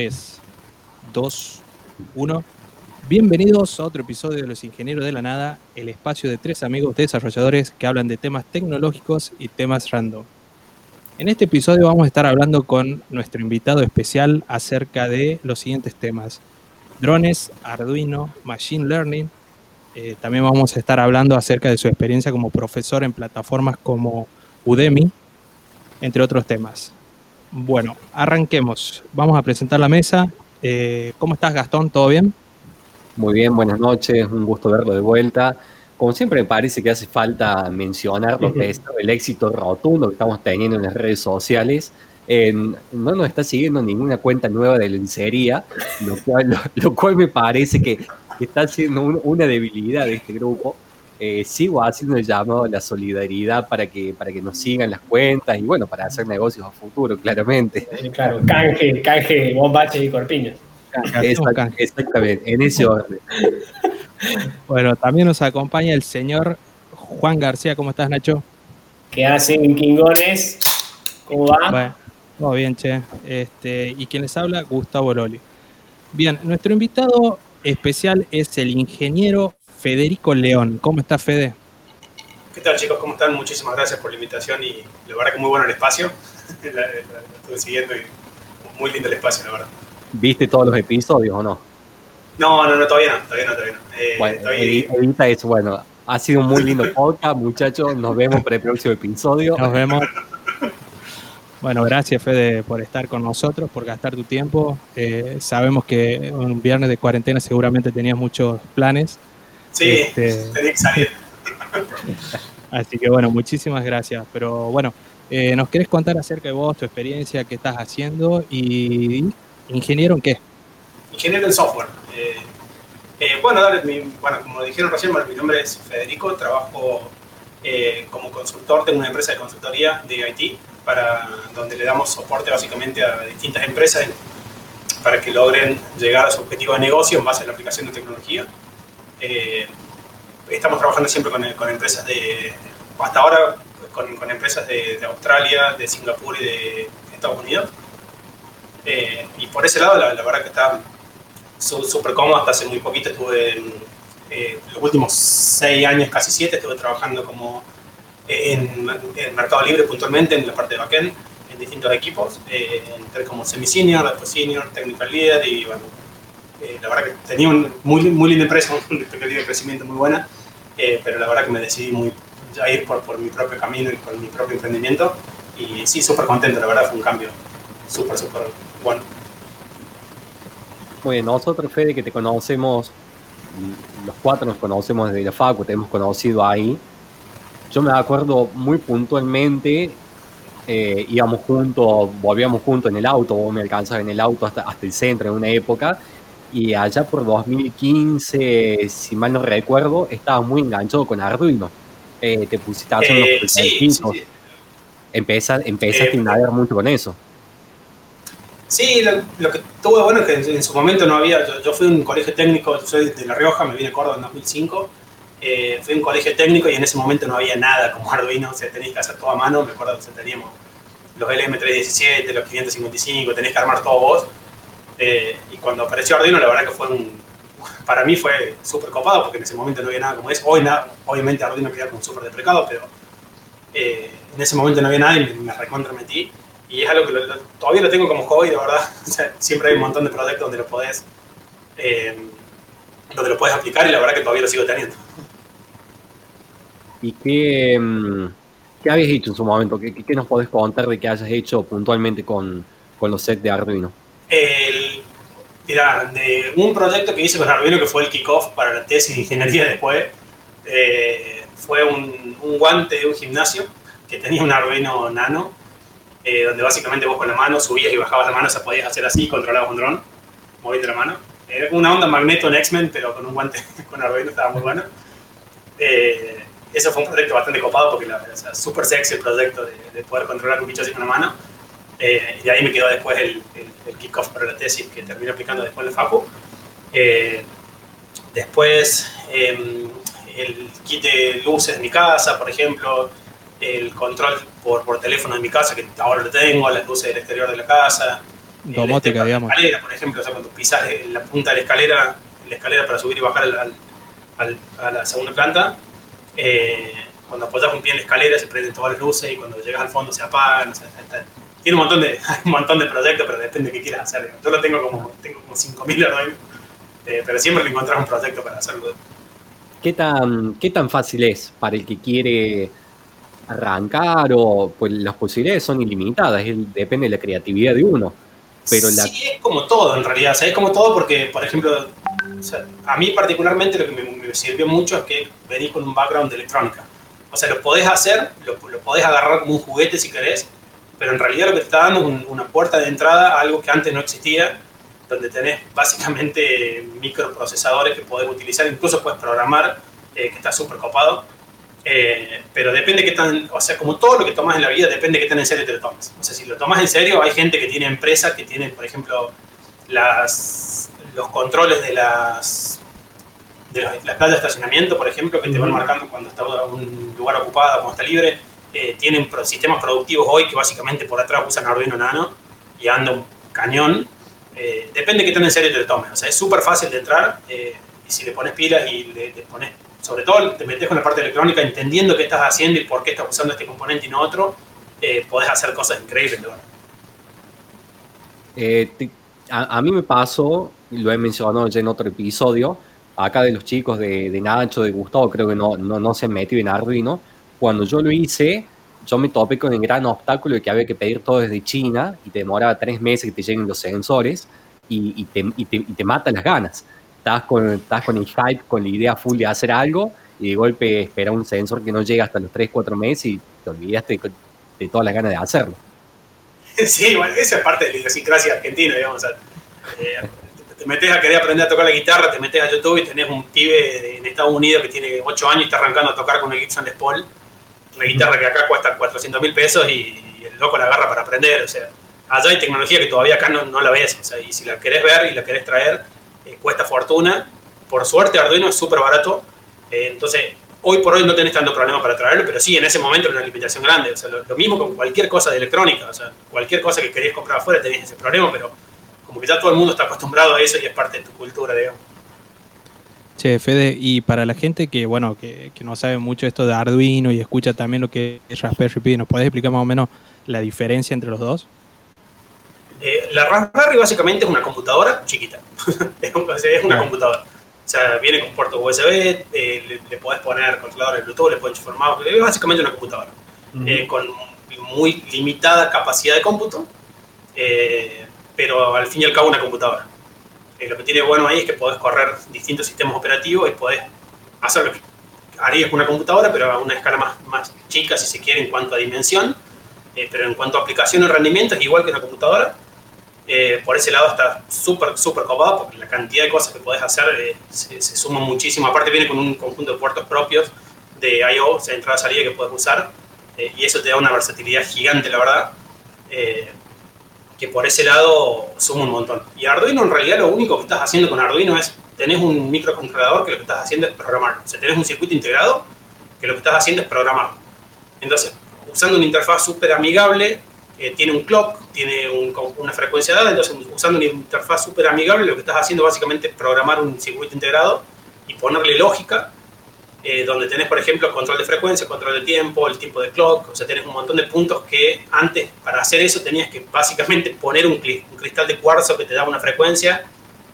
3, 2, 1. Bienvenidos a otro episodio de Los Ingenieros de la Nada, el espacio de tres amigos desarrolladores que hablan de temas tecnológicos y temas random. En este episodio vamos a estar hablando con nuestro invitado especial acerca de los siguientes temas. Drones, Arduino, Machine Learning. Eh, también vamos a estar hablando acerca de su experiencia como profesor en plataformas como Udemy, entre otros temas. Bueno, arranquemos. Vamos a presentar la mesa. Eh, ¿Cómo estás, Gastón? ¿Todo bien? Muy bien, buenas noches. Un gusto verlo de vuelta. Como siempre, me parece que hace falta mencionar lo que es el éxito rotundo que estamos teniendo en las redes sociales. no nos está siguiendo ninguna cuenta nueva de lencería, lo cual, lo, cual me parece que, está siendo una debilidad de este grupo. Eh, sigo haciendo el llamado a la solidaridad para que, para que nos sigan las cuentas y bueno, para hacer negocios a futuro, claramente. Claro, canje, canje, bombaches y corpiños. Exactamente, en ese orden. Bueno, también nos acompaña el señor Juan García. ¿Cómo estás, Nacho? ¿Qué hacen, Kingones? ¿Cómo va? Bueno, todo bien, che. Este, y quien les habla, Gustavo Loli. Bien, nuestro invitado especial es el ingeniero Federico León. ¿Cómo está Fede? ¿Qué tal chicos? ¿Cómo están? Muchísimas gracias por la invitación y la verdad que muy bueno el espacio. la, estuve siguiendo y muy lindo el espacio, la verdad. ¿Viste todos los episodios o no? No, no, no, todavía no, todavía no, todavía no. Eh, bueno, eso, bueno. Ha sido un muy lindo podcast, muchachos. Nos vemos para el próximo episodio. Nos vemos. Bueno, gracias Fede por estar con nosotros, por gastar tu tiempo. Eh, sabemos que un viernes de cuarentena seguramente tenías muchos planes. Sí, este, tenía que salir. Así que bueno, muchísimas gracias. Pero bueno, eh, ¿nos querés contar acerca de vos, tu experiencia, qué estás haciendo y ingeniero en qué? Ingeniero en software. Eh, eh, bueno, bueno, como dijeron recién, mi nombre es Federico, trabajo como consultor, tengo una empresa de consultoría de IT, para, donde le damos soporte básicamente a distintas empresas para que logren llegar a su objetivo de negocio en base a la aplicación de tecnología. Eh, estamos trabajando siempre con, con, empresas de, hasta ahora, con, con empresas de, de, Australia, de Singapur y de Estados Unidos. Eh, y por ese lado, la, verdad que está súper cómodo. Hasta hace muy poquito estuve, en, eh, los últimos seis años, casi siete, estuve trabajando como en, Mercado Libre puntualmente, en la parte de backend, en distintos equipos, eh, como semi-senior, después senior, technical leader y bueno, eh, la verdad que tenía un muy, muy linda empresa, una expectativa de crecimiento muy buena, eh, pero la verdad que me decidí muy, a ir por, por, mi propio camino y por mi propio emprendimiento. Y sí, súper contento, la verdad fue un cambio súper, súper bueno. Bien, nosotros, Fede, que te conocemos, los cuatro nos conocemos desde la facu, te hemos conocido ahí. Yo me acuerdo muy puntualmente, eh, íbamos juntos, volvíamos juntos en el auto, vos me alcanzabas en el auto hasta, hasta el centro en una época, y allá por 2015, si mal no recuerdo, estaba muy enganchado con Arduino. Eh, te pusiste a hacer eh, los sí, sí, Empezaste, a navegar mucho con eso. Sí, lo, que tuvo bueno es que en, su momento no había. Yo, fui a un colegio técnico, soy de La Rioja, me vine a Córdoba en 2005. Eh, fui a un colegio técnico y en ese momento no había nada como Arduino, o sea, tenéis que hacer todo a mano. Me acuerdo que teníamos los LM317, los 555, tenéis que armar todo vos. Eh, y cuando apareció Arduino, la verdad que fue un. Para mí fue súper copado porque en ese momento no había nada como eso. Hoy, nada, obviamente, Arduino queda como súper deprecado, pero eh, en ese momento no había nada y me, me recontra metí. Y es algo que todavía lo tengo como hobby, de verdad. siempre hay un montón de proyectos donde lo podés. Eh, donde lo puedes aplicar y la verdad que todavía lo sigo teniendo. ¿Y qué, mm, qué habéis hecho en su momento? ¿Qué, qué nos podés contar de que hayas hecho puntualmente con, con los sets de Arduino? De un proyecto que hice con Arduino que fue el kickoff para la tesis de ingeniería después, eh, fue un, un, guante de un gimnasio que tenía un Arduino Nano, eh, donde básicamente vos con la mano subías y bajabas la mano, se podías hacer así, controlabas un dron, moviendo la mano. Era una onda magneto en X-Men, pero con un guante con Arduino, estaba muy bueno. Eh, ese fue un proyecto bastante copado porque era o súper sexy el proyecto de, de, poder controlar un bicho así con la mano. Eh, y de ahí me quedó después el, el, kickoff para la tesis que terminé aplicando después en la FACU. Eh, después eh, el kit de luces de mi casa, por ejemplo, el control por, por teléfono de mi casa, que ahora lo tengo, las luces del exterior de la casa, Domótica, digamos. La escalera, por ejemplo, o sea, cuando pisas en la punta de la escalera, la escalera para subir y bajar al, al- al- a la segunda planta, eh, cuando apoyas un pie en la escalera se prenden todas las luces y cuando llegas al fondo se apagan. o sea, está- tiene un montón, de, un montón de proyectos, pero depende de qué quieras hacer. Yo lo tengo como, tengo como 5.000 Arduino, eh, pero siempre le encontrás un proyecto para hacerlo. ¿Qué tan, ¿Qué tan fácil es para el que quiere arrancar o pues las posibilidades son ilimitadas? depende de la creatividad de uno. Pero la, Sí, es como todo en realidad. O sea, es como todo porque, por ejemplo, o sea, a mí particularmente lo que me, me sirvió mucho es que venís con un background de electrónica. O sea, lo podés hacer, lo, lo podés agarrar como un juguete si querés, pero en realidad lo que te está dando es un- una puerta de entrada a algo que antes no existía, donde tenés básicamente microprocesadores que podés utilizar, incluso puedes programar, eh, que está súper copado. Eh, pero depende qué tan, o sea, como todo lo que tomas en la vida, depende qué tan en serio te lo tomas. O sea, si lo tomas en serio, hay gente que tiene empresas que tienen, por ejemplo, las, los controles de las, de las, las playas de estacionamiento, por ejemplo, que te van marcando cuando está un lugar ocupado, cuando está libre. Eh, tienen sistemas productivos hoy que básicamente por atrás usan Arduino Nano y anda un cañón. Eh, depende qué tan en serio te lo tomes. O sea, es súper fácil de entrar eh, y si le pones pilas y le, pones, sobre todo te metes con la parte electrónica entendiendo qué estás haciendo y por qué estás usando este componente y no otro, eh, podés hacer cosas increíbles. a, a mí me pasó, lo he mencionado ya en otro episodio, acá de los chicos de, de Nacho, de Gustavo, creo que no, no, no se metido en Arduino. Cuando yo lo hice, yo me topé con el gran obstáculo de que había que pedir todo desde China y te demoraba tres meses que te lleguen los sensores y, te, y, mata las ganas. Estás con, estás con el hype, con la idea full de hacer algo y de golpe espera un sensor que no llega hasta los 3, 4 meses y te olvidaste de, todas las ganas de hacerlo. Sí, bueno, esa es parte de la idiosincrasia argentina, digamos. eh, te metes a querer aprender a tocar la guitarra, te metes a YouTube y tenés un pibe en Estados Unidos que tiene 8 años y está arrancando a tocar con el Gibson Les Paul, una guitarra que acá cuesta 400 mil pesos y, el loco la agarra para aprender. O sea, allá hay tecnología que todavía acá no, no la ves. O sea, y si la querés ver y la querés traer, eh, cuesta fortuna. Por suerte, Arduino es súper barato. eh, entonces, hoy por hoy no tenés tanto problema para traerlo, pero sí, en ese momento era una limitación grande. O sea, lo, lo mismo con cualquier cosa de electrónica. O sea, cualquier cosa que querías comprar afuera tenías ese problema, pero como que ya todo el mundo está acostumbrado a eso y es parte de tu cultura, digamos. Che, Fede, y para la gente que, bueno, que, que no sabe mucho esto de Arduino y escucha también lo que es Raspberry Pi, ¿nos podés explicar más o menos la diferencia entre los dos? Eh, la Raspberry básicamente es una computadora chiquita. es un- es una Ah. computadora. O sea, viene con puerto USB, eh, le, le podés poner controladores Bluetooth, le podés mouse, es básicamente una computadora. eh, con muy limitada capacidad de cómputo, eh, pero al fin y al cabo una computadora. Eh, lo que tiene bueno ahí es que podés correr distintos sistemas operativos y podés hacer lo que harías con una computadora, pero a una escala más, más chica, si se quiere, en cuanto a dimensión. Eh, pero en cuanto a aplicación y rendimiento es igual que una computadora. Eh, por ese lado está súper, súper copado porque la cantidad de cosas que podés hacer eh, se, se suma muchísimo. Aparte viene con un conjunto de puertos propios de I.O., o sea, entrada-salida que puedes usar. eh, y eso te da una versatilidad gigante, la verdad. Que por ese lado suma un montón. Y Arduino en realidad lo único que estás haciendo con Arduino es, tenés un microcontrolador que lo que estás haciendo es programar. O sea, tenés un circuito integrado que lo que estás haciendo es programar. Entonces, usando una interfaz súper amigable, eh, tiene un clock, tiene un- una frecuencia dada, entonces usando una interfaz súper amigable, lo que estás haciendo básicamente es programar un circuito integrado y ponerle lógica, eh, donde tenés, por ejemplo, control de frecuencia, control de tiempo, el tipo de clock, o sea, tenés un montón de puntos que antes, para hacer eso, tenías que básicamente poner un, un cristal de cuarzo que te daba una frecuencia,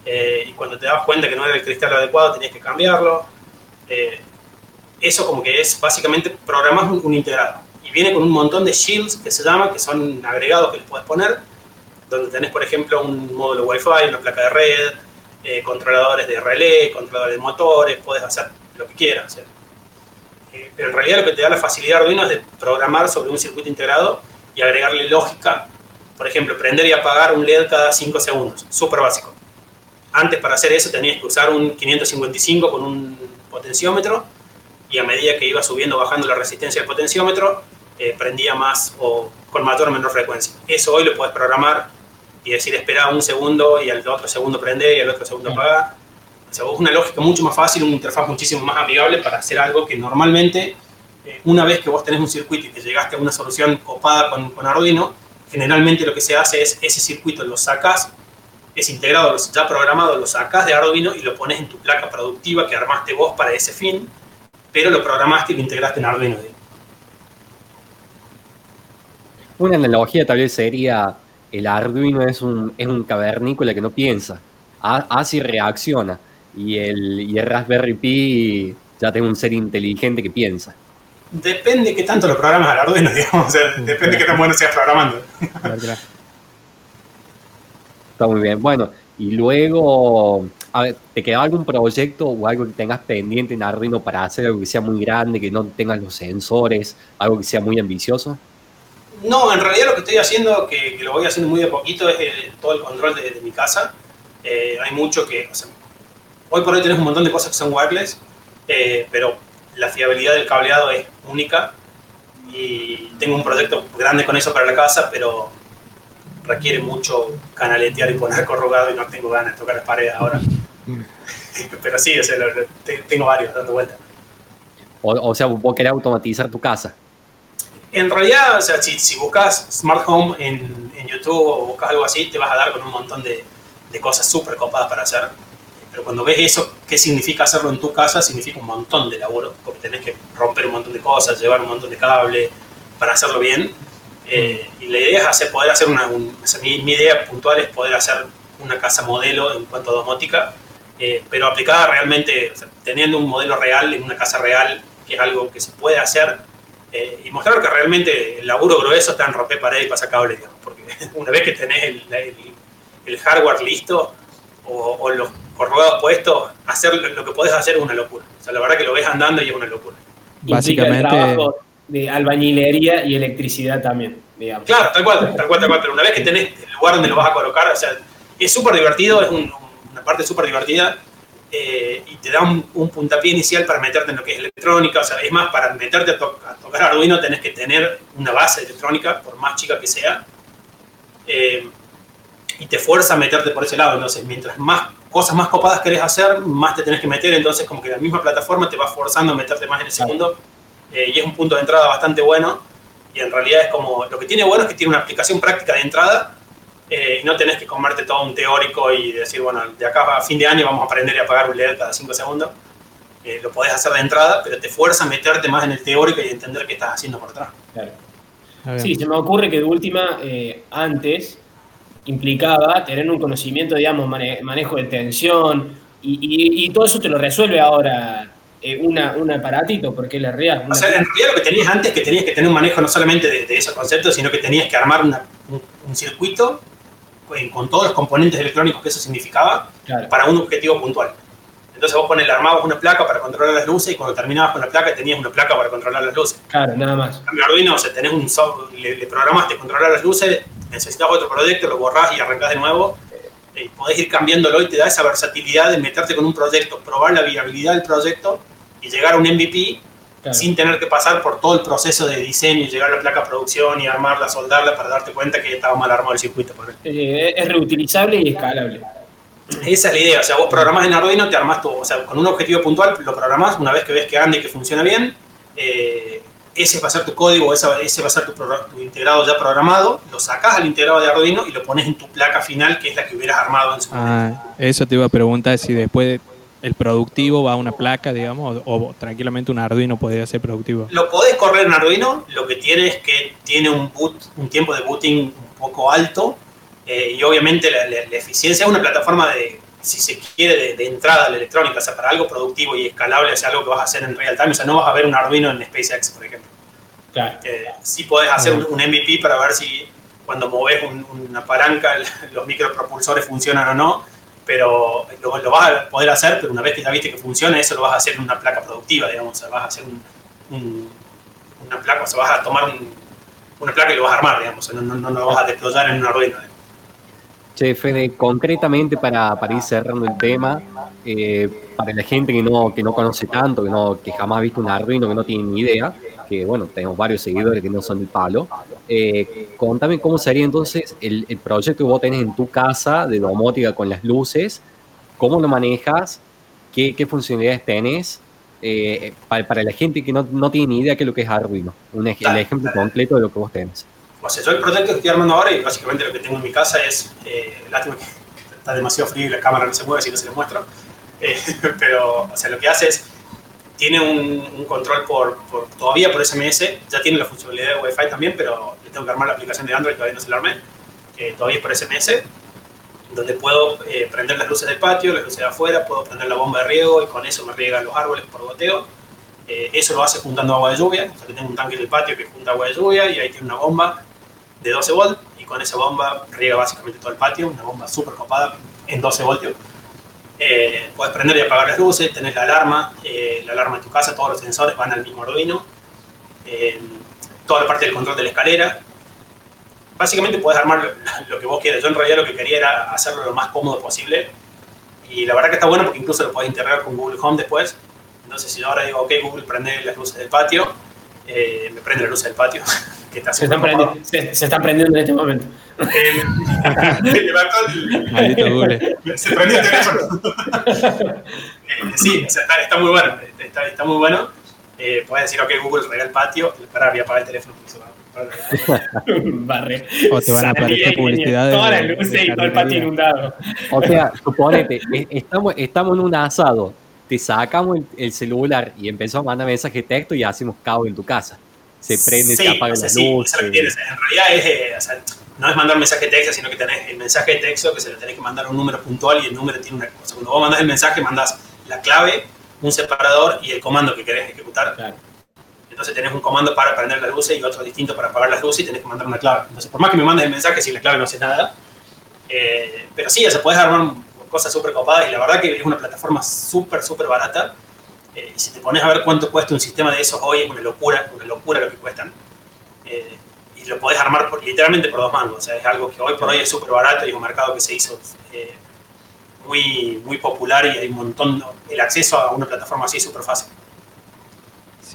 eh, y cuando te dabas cuenta que no era el cristal adecuado, tenías que cambiarlo. Eh, eso como que es básicamente programas un, un integrado. Y viene con un montón de shields que se llama, que son agregados que les puedes poner, donde tenés, por ejemplo, un módulo Wi-Fi, una placa de red, controladores de relé, controladores de motores, puedes hacer lo que quieras. o sea. Eh, pero en realidad lo que te da la facilidad Arduino es de programar sobre un circuito integrado y agregarle lógica. Por ejemplo, prender y apagar un LED cada 5 segundos. Súper básico. Antes para hacer eso tenías que usar un 555 con un potenciómetro y a medida que iba subiendo o bajando la resistencia del potenciómetro, eh, prendía más o con mayor o menor frecuencia. Eso hoy lo puedes programar y decir espera un segundo y al otro segundo prender y al otro segundo apagar. Sea, una lógica mucho más fácil, una interfaz muchísimo más amigable para hacer algo que normalmente, eh, una vez que vos tenés un circuito y que llegaste a una solución copada con, con Arduino, generalmente lo que se hace es ese circuito lo sacas, es integrado, ya programado, lo sacas de Arduino y lo pones en tu placa productiva que armaste vos para ese fin, pero lo programaste y lo integraste en Arduino. Una analogía tal vez sería, el Arduino es un, es un cavernícola que no piensa, hace y reacciona, y el, y el Raspberry Pi ya tengo un ser inteligente que piensa. Depende de qué tanto lo programas al Arduino, digamos. O sea, depende de qué tan bueno seas programando. Está muy bien. Bueno, y luego, a ver, ¿te queda algún proyecto o algo que tengas pendiente en Arduino para hacer algo que sea muy grande, que no tengas los sensores, algo que sea muy ambicioso? No, en realidad lo que estoy haciendo, que, lo voy haciendo muy de poquito, es todo el control de, mi casa. Eh, hay mucho que, o sea, hoy por hoy tenés un montón de cosas que son wireless, eh, pero la fiabilidad del cableado es única y tengo un proyecto grande con eso para la casa, pero requiere mucho canaletear y poner corrugado y no tengo ganas de tocar las paredes ahora. pero sí, tengo varios dando vueltas. O, sea, vos querés automatizar tu casa. En realidad, o sea, si, buscas Smart Home en, YouTube o buscas algo así, te vas a dar con un montón de, de cosas súper copadas para hacer pero cuando ves eso, ¿qué significa hacerlo en tu casa? Significa un montón de laburo, porque tenés que romper un montón de cosas, llevar un montón de cable para hacerlo bien. Eh, y la idea es hacer, poder hacer una, mi, idea puntual es poder hacer una casa modelo en cuanto a domótica, eh, pero aplicada realmente, teniendo un modelo real en una casa real, que es algo que se puede hacer, eh, y mostrar que realmente el laburo grueso está en romper paredes y pasar cable, digamos, porque una vez que tenés el, el, hardware listo o, o los por puesto, hacer lo que podés hacer es una locura. O sea, la verdad que lo ves andando y es una locura. Básicamente. El trabajo de albañilería y electricidad también, digamos. Claro, tal cual, tal cual, tal cual. Pero una vez que tenés el lugar donde lo vas a colocar, o sea, es súper divertido, es una parte súper divertida. Eh, y te da un, puntapié inicial para meterte en lo que es electrónica. O sea, es más, para meterte a, tocar Arduino tenés que tener una base electrónica, por más chica que sea. Eh, y te fuerza a meterte por ese lado. Entonces, mientras más cosas más copadas querés hacer, más te tenés que meter, entonces como que la misma plataforma te va forzando a meterte más en el segundo, eh, y es un punto de entrada bastante bueno, y en realidad es como, lo que tiene bueno es que tiene una aplicación práctica de entrada, eh, y no tenés que comerte todo un teórico y decir, bueno, de acá a fin de año vamos a aprender a apagar un LED cada 5 segundos, eh, lo podés hacer de entrada, pero te fuerza a meterte más en el teórico y entender qué estás haciendo por atrás. Claro. Sí, se me ocurre que de última, antes, implicaba tener un conocimiento, digamos, manejo de tensión, y, todo eso te lo resuelve ahora eh, una, un aparatito, porque la realidad... O sea, en realidad lo que tenías antes que tenías que tener un manejo no solamente de, esos conceptos, sino que tenías que armar un, circuito con, todos los componentes electrónicos que eso significaba para un objetivo puntual. Entonces vos pones, armabas una placa para controlar las luces y cuando terminabas con la placa tenías una placa para controlar las luces. Claro, nada más. En Arduino, o sea, tenés un software, le, le programaste controlar las luces, necesitas otro proyecto, lo borrás y arrancás de nuevo. Eh, podés ir cambiándolo y te da esa versatilidad de meterte con un proyecto, probar la viabilidad del proyecto y llegar a un MVP sin tener que pasar por todo el proceso de diseño y llegar a la placa producción y armarla, soldarla para darte cuenta que estaba mal armado el circuito. Eh, es reutilizable y escalable. Esa es la idea, o sea, vos programás en Arduino, te armás todo, o sea, con un objetivo puntual lo programás, una vez que ves que anda y que funciona bien, eh, ese va a ser tu código, ese, va a ser tu, integrado ya programado, lo sacas al integrado de Arduino y lo pones en tu placa final, que es la que hubieras armado en su momento. Ah, eso te iba a preguntar si después el productivo va a una placa, digamos, o, tranquilamente un Arduino podría ser productivo. Lo podés correr en Arduino, lo que tiene es que tiene un boot, un tiempo de booting un poco alto, eh, y obviamente la, eficiencia es una plataforma de, si se quiere, de, entrada a la electrónica, o sea, para algo productivo y escalable, o sea, algo que vas a hacer en real time, o sea, no vas a ver un Arduino en SpaceX, por ejemplo. Claro. Eh, sí podés hacer un, MVP para ver si cuando moves una palanca los micropropulsores funcionan o no, pero lo, vas a poder hacer, pero una vez que ya viste que funciona, eso lo vas a hacer en una placa productiva, digamos, o sea, vas a hacer una placa, o sea, vas a tomar una placa y lo vas a armar, digamos, no, no, no lo vas a desplotar en un Arduino. Che, Fede, concretamente para, para ir cerrando el tema, eh, para la gente que no, que no conoce tanto, que, no, que jamás ha visto un Arduino, que no tiene ni idea, que bueno, tenemos varios seguidores que no son del palo, eh, contame cómo sería entonces el, el, proyecto que vos tenés en tu casa de domótica con las luces, cómo lo manejas, qué, qué funcionalidades tenés, eh, para, para, la gente que no, no, tiene ni idea qué es lo que es Arduino, un, el ejemplo completo de lo que vos tenés. O sea, yo el proyecto que estoy armando ahora y básicamente lo que tengo en mi casa es, eh, lástima que está demasiado frío y la cámara no se mueve, así no se les muestro, eh, pero, o sea, lo que hace es, tiene un, control por, todavía por SMS, ya tiene la funcionalidad de Wi-Fi también, pero le tengo que armar la aplicación de Android, todavía no se la armé, todavía es por SMS, donde puedo eh, prender las luces del patio, las luces de afuera, puedo prender la bomba de riego y con eso me riegan los árboles por goteo. Eh, eso lo hace juntando agua de lluvia, o sea que tengo un tanque en el patio que junta agua de lluvia y ahí tiene una bomba de 12 volts y con esa bomba riega básicamente todo el patio, una bomba súper copada en 12 voltios. Eh, puedes prender y apagar las luces, tenés la alarma, eh, la alarma de tu casa, todos los sensores van al mismo Arduino, toda la parte del control de la escalera, básicamente puedes armar lo que vos quieras. Yo en realidad lo que quería era hacerlo lo más cómodo posible. Y la verdad que está bueno porque incluso lo puedes integrar con Google Home después. Entonces, si ahora digo, ok, Google, prende las luces del patio, eh, me prende las luces del patio. Que está se, están prendiendo, se, están prendiendo en este momento. Eh, Google. Se prendió el teléfono. Eh, sí, está, muy bueno. Está, está muy bueno. puedes decir, ok, Google, rega el patio. Espera, voy a apagar el teléfono. Barre. O te van a aparecer publicidades. Todas las luces y todo el patio inundado. O sea, suponete, estamos, estamos en un asado, te sacamos el, celular y empezamos a mandar mensaje de texto y hacemos cabo en tu casa. Se prende, se apaga la luz. En realidad es, eh, o sea, no es mandar mensaje de texto, sino que tenés el mensaje de texto que se le tenés que mandar un número puntual y el número tiene una cosa. Cuando vos mandás el mensaje, mandás la clave, un separador y el comando que querés ejecutar. Claro. Entonces tenés un comando para prender las luces y otro distinto para apagar las luces y tenés que mandar una clave. Entonces, por más que me mandes el mensaje, si la clave no hace nada. Eh, pero sí, se puedes armar cosas súper copadas y la verdad que es una plataforma súper, súper barata. Eh, y si te pones a ver cuánto cuesta un sistema de esos hoy, es una locura, una locura lo que cuestan. Eh, y lo podés armar literalmente por dos mangos. O sea, es algo que hoy por hoy es súper barato y es un mercado que se hizo muy, muy popular y hay un montón, el acceso a una plataforma así es súper fácil.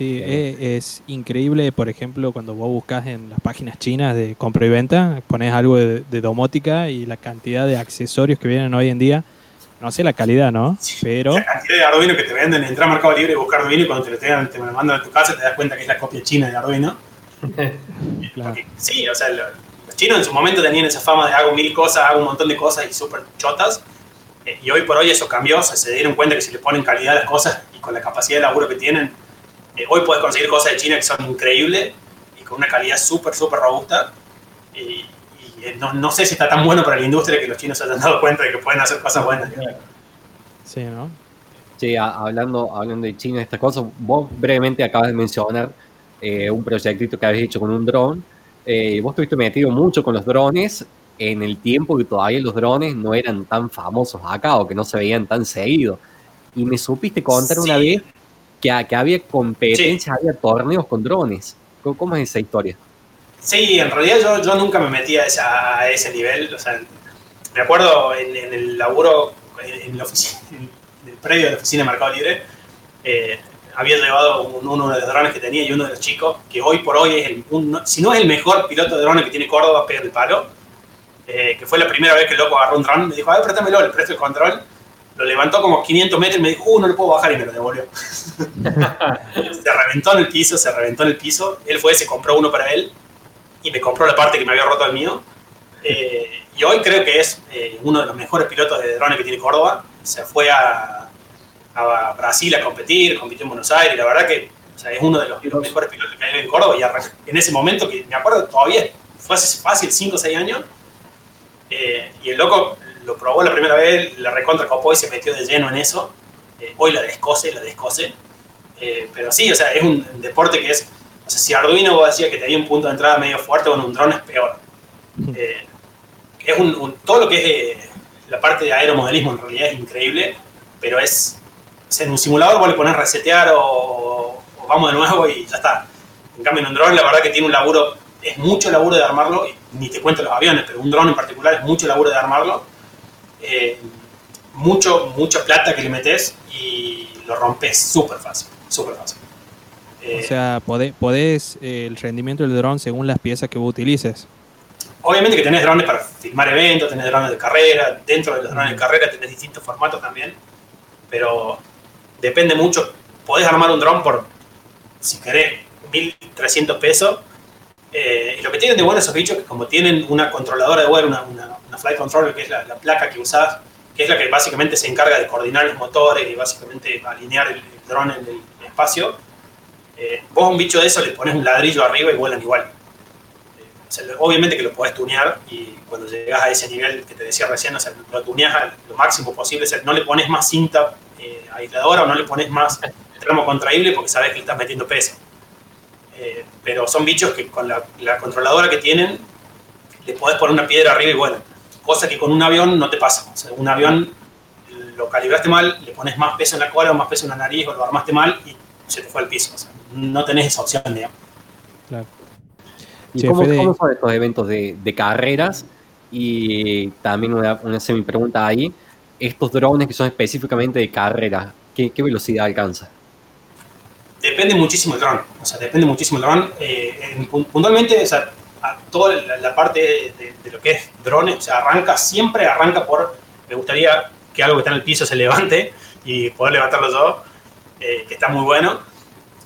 Sí, eh, es, increíble, por ejemplo, cuando vos buscas en las páginas chinas de compra y venta, pones algo de, domótica y la cantidad de accesorios que vienen hoy en día, no sé la calidad, ¿no? Pero... La cantidad de Arduino que te venden, entrar a Mercado Libre y buscar Arduino y cuando te lo, tengan, te lo mandan a tu casa te das cuenta que es la copia china de Arduino. sí, o sea, los chinos en su momento tenían esa fama de hago mil cosas, hago un montón de cosas y súper chotas. Eh, y hoy por hoy eso cambió, se dieron cuenta que si le ponen calidad a las cosas y con la capacidad de laburo que tienen, eh, hoy puedes conseguir cosas de China que son increíbles y con una calidad súper, súper robusta. Y, eh, no, no, sé si está tan bueno para la industria que los chinos se hayan dado cuenta de que pueden hacer cosas buenas. Sí, ¿no? Sí, hablando, hablando de China, estas cosas, vos brevemente acabas de mencionar eh, un proyectito que habéis hecho con un dron. vos estuviste metido mucho con los drones en el tiempo que todavía los drones no eran tan famosos acá o que no se veían tan seguido. Y me supiste contar una vez que, había competencias, había torneos con drones. ¿Cómo, es esa historia? Sí, en realidad yo, yo nunca me metí a, ese nivel. O sea, me acuerdo en, el laburo, en, la oficina, en el predio de la oficina de Mercado Libre, eh, había llevado uno de los drones que tenía y uno de los chicos, que hoy por hoy es el, si no es el mejor piloto de drones que tiene Córdoba, pega el palo, eh, que fue la primera vez que el loco agarró un dron, me dijo, a ver, préstamelo, le presto el control, lo levantó como 500 metros y me dijo, uh, no lo puedo bajar y me lo devolvió. se reventó en el piso, se reventó en el piso. Él fue, se compró uno para él y me compró la parte que me había roto el mío. Eh, y hoy creo que es eh, uno de los mejores pilotos de drones que tiene Córdoba. Se fue a, a, Brasil a competir, compitió en Buenos Aires. La verdad que es uno de los, mejores pilotos que hay en Córdoba. Y en ese momento, que me acuerdo todavía, fue hace fácil 5 o 6 años. Eh, y el loco lo probó la primera vez, la recontra copó y se metió de lleno en eso. Eh, hoy la descose, la descose. Eh, pero sí, o sea, es un deporte que es. Sea, si Arduino vos decías que tenía un punto de entrada medio fuerte, con un dron es peor. Eh, es un, todo lo que es la parte de aeromodelismo en realidad es increíble, pero es. En un simulador vos le pones resetear o, o vamos de nuevo y ya está. En cambio, en un dron, la verdad que tiene un laburo, es mucho laburo de armarlo, ni te cuento los aviones, pero un dron en particular es mucho laburo de armarlo eh, mucho, mucha plata que le metes y lo rompes súper fácil, súper fácil. O eh, sea, podés, eh, el rendimiento del dron según las piezas que vos utilices. Obviamente que tenés drones para filmar eventos, tenés drones de carrera, dentro de los drones de carrera tenés distintos formatos también, pero depende mucho. Podés armar un dron por, si querés, 1.300 pesos Eh, y lo que tienen de bueno esos bichos es que como tienen una controladora de vuelo, una, una, una flight controller, que es la, la, placa que usás, que es la que básicamente se encarga de coordinar los motores y básicamente alinear el, el dron en el espacio, eh, vos a un bicho de eso le pones un ladrillo arriba y vuelan igual. Eh, obviamente que lo podés tunear y cuando llegas a ese nivel que te decía recién, o sea, lo tuneas lo máximo posible, o sea, no le pones más cinta eh, aisladora o no le pones más tramo contraíble porque sabes que estás metiendo peso. Pero son bichos que con la, la, controladora que tienen le podés poner una piedra arriba y vuelan. Cosa que con un avión no te pasa. O sea, un avión lo calibraste mal, le pones más peso en la cola o más peso en la nariz o lo armaste mal y se te fue al piso. No tenés esa opción, digamos. Claro. ¿Y cómo, cómo, son estos eventos de, de carreras? Y también una, una semi pregunta ahí, estos drones que son específicamente de carrera, ¿qué, qué velocidad alcanza? Depende muchísimo el dron, o sea, depende muchísimo el dron. Eh, en, puntualmente, o sea, toda la, la parte de, de, lo que es drones, o sea, arranca, siempre arranca por, me gustaría que algo que está en el piso se levante y poder levantarlo yo, eh, que está muy bueno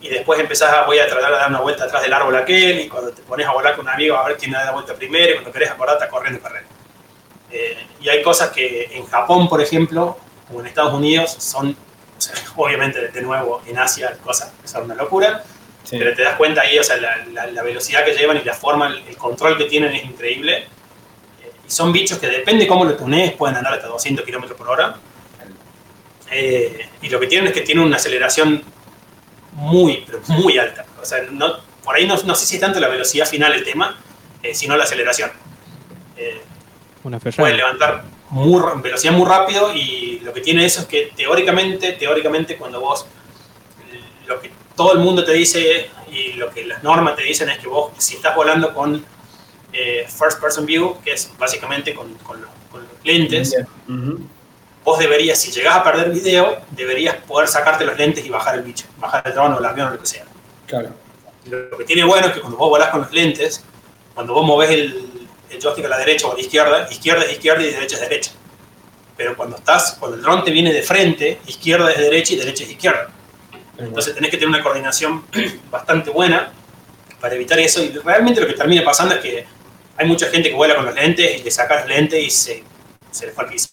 y después empezás a, voy a tratar de dar una vuelta atrás del árbol aquel, y cuando te pones a volar con un amigo a ver quién da la vuelta primero, y cuando querés acordar, estás corriendo corriendo. Eh, y hay cosas que en Japón, por ejemplo, o en Estados Unidos, son, o sea, obviamente, de nuevo, en Asia, cosas que son una locura, sí. pero te das cuenta ahí, o sea, la, la, la, velocidad que llevan y la forma, el, control que tienen es increíble. Eh, y son bichos que depende cómo lo tunees, pueden andar hasta 200 km por hora. Eh, y lo que tienen es que tienen una aceleración muy, pero muy alta. O sea, no, por ahí no, no, sé si es tanto la velocidad final el tema, eh, sino la aceleración. Eh, Una puede levantar muy, velocidad muy rápido y lo que tiene eso es que teóricamente, teóricamente cuando vos, lo que todo el mundo te dice y lo que las normas te dicen es que vos, si estás volando con eh, first person view, que es básicamente con, con, los, con los, lentes, yeah. uh -huh vos deberías, si llegás a perder video, deberías poder sacarte los lentes y bajar el bicho, bajar el dron o el avión o lo que sea. Claro. Lo que tiene bueno es que cuando vos volás con los lentes, cuando vos movés el, el joystick a la derecha o a la izquierda, izquierda es izquierda y derecha es derecha. Pero cuando estás, cuando el dron te viene de frente, izquierda es derecha y derecha es izquierda. Entonces tenés que tener una coordinación bastante buena para evitar eso. Y realmente lo que termina pasando es que hay mucha gente que vuela con los lentes y le saca los lentes y se, se les fue al piso.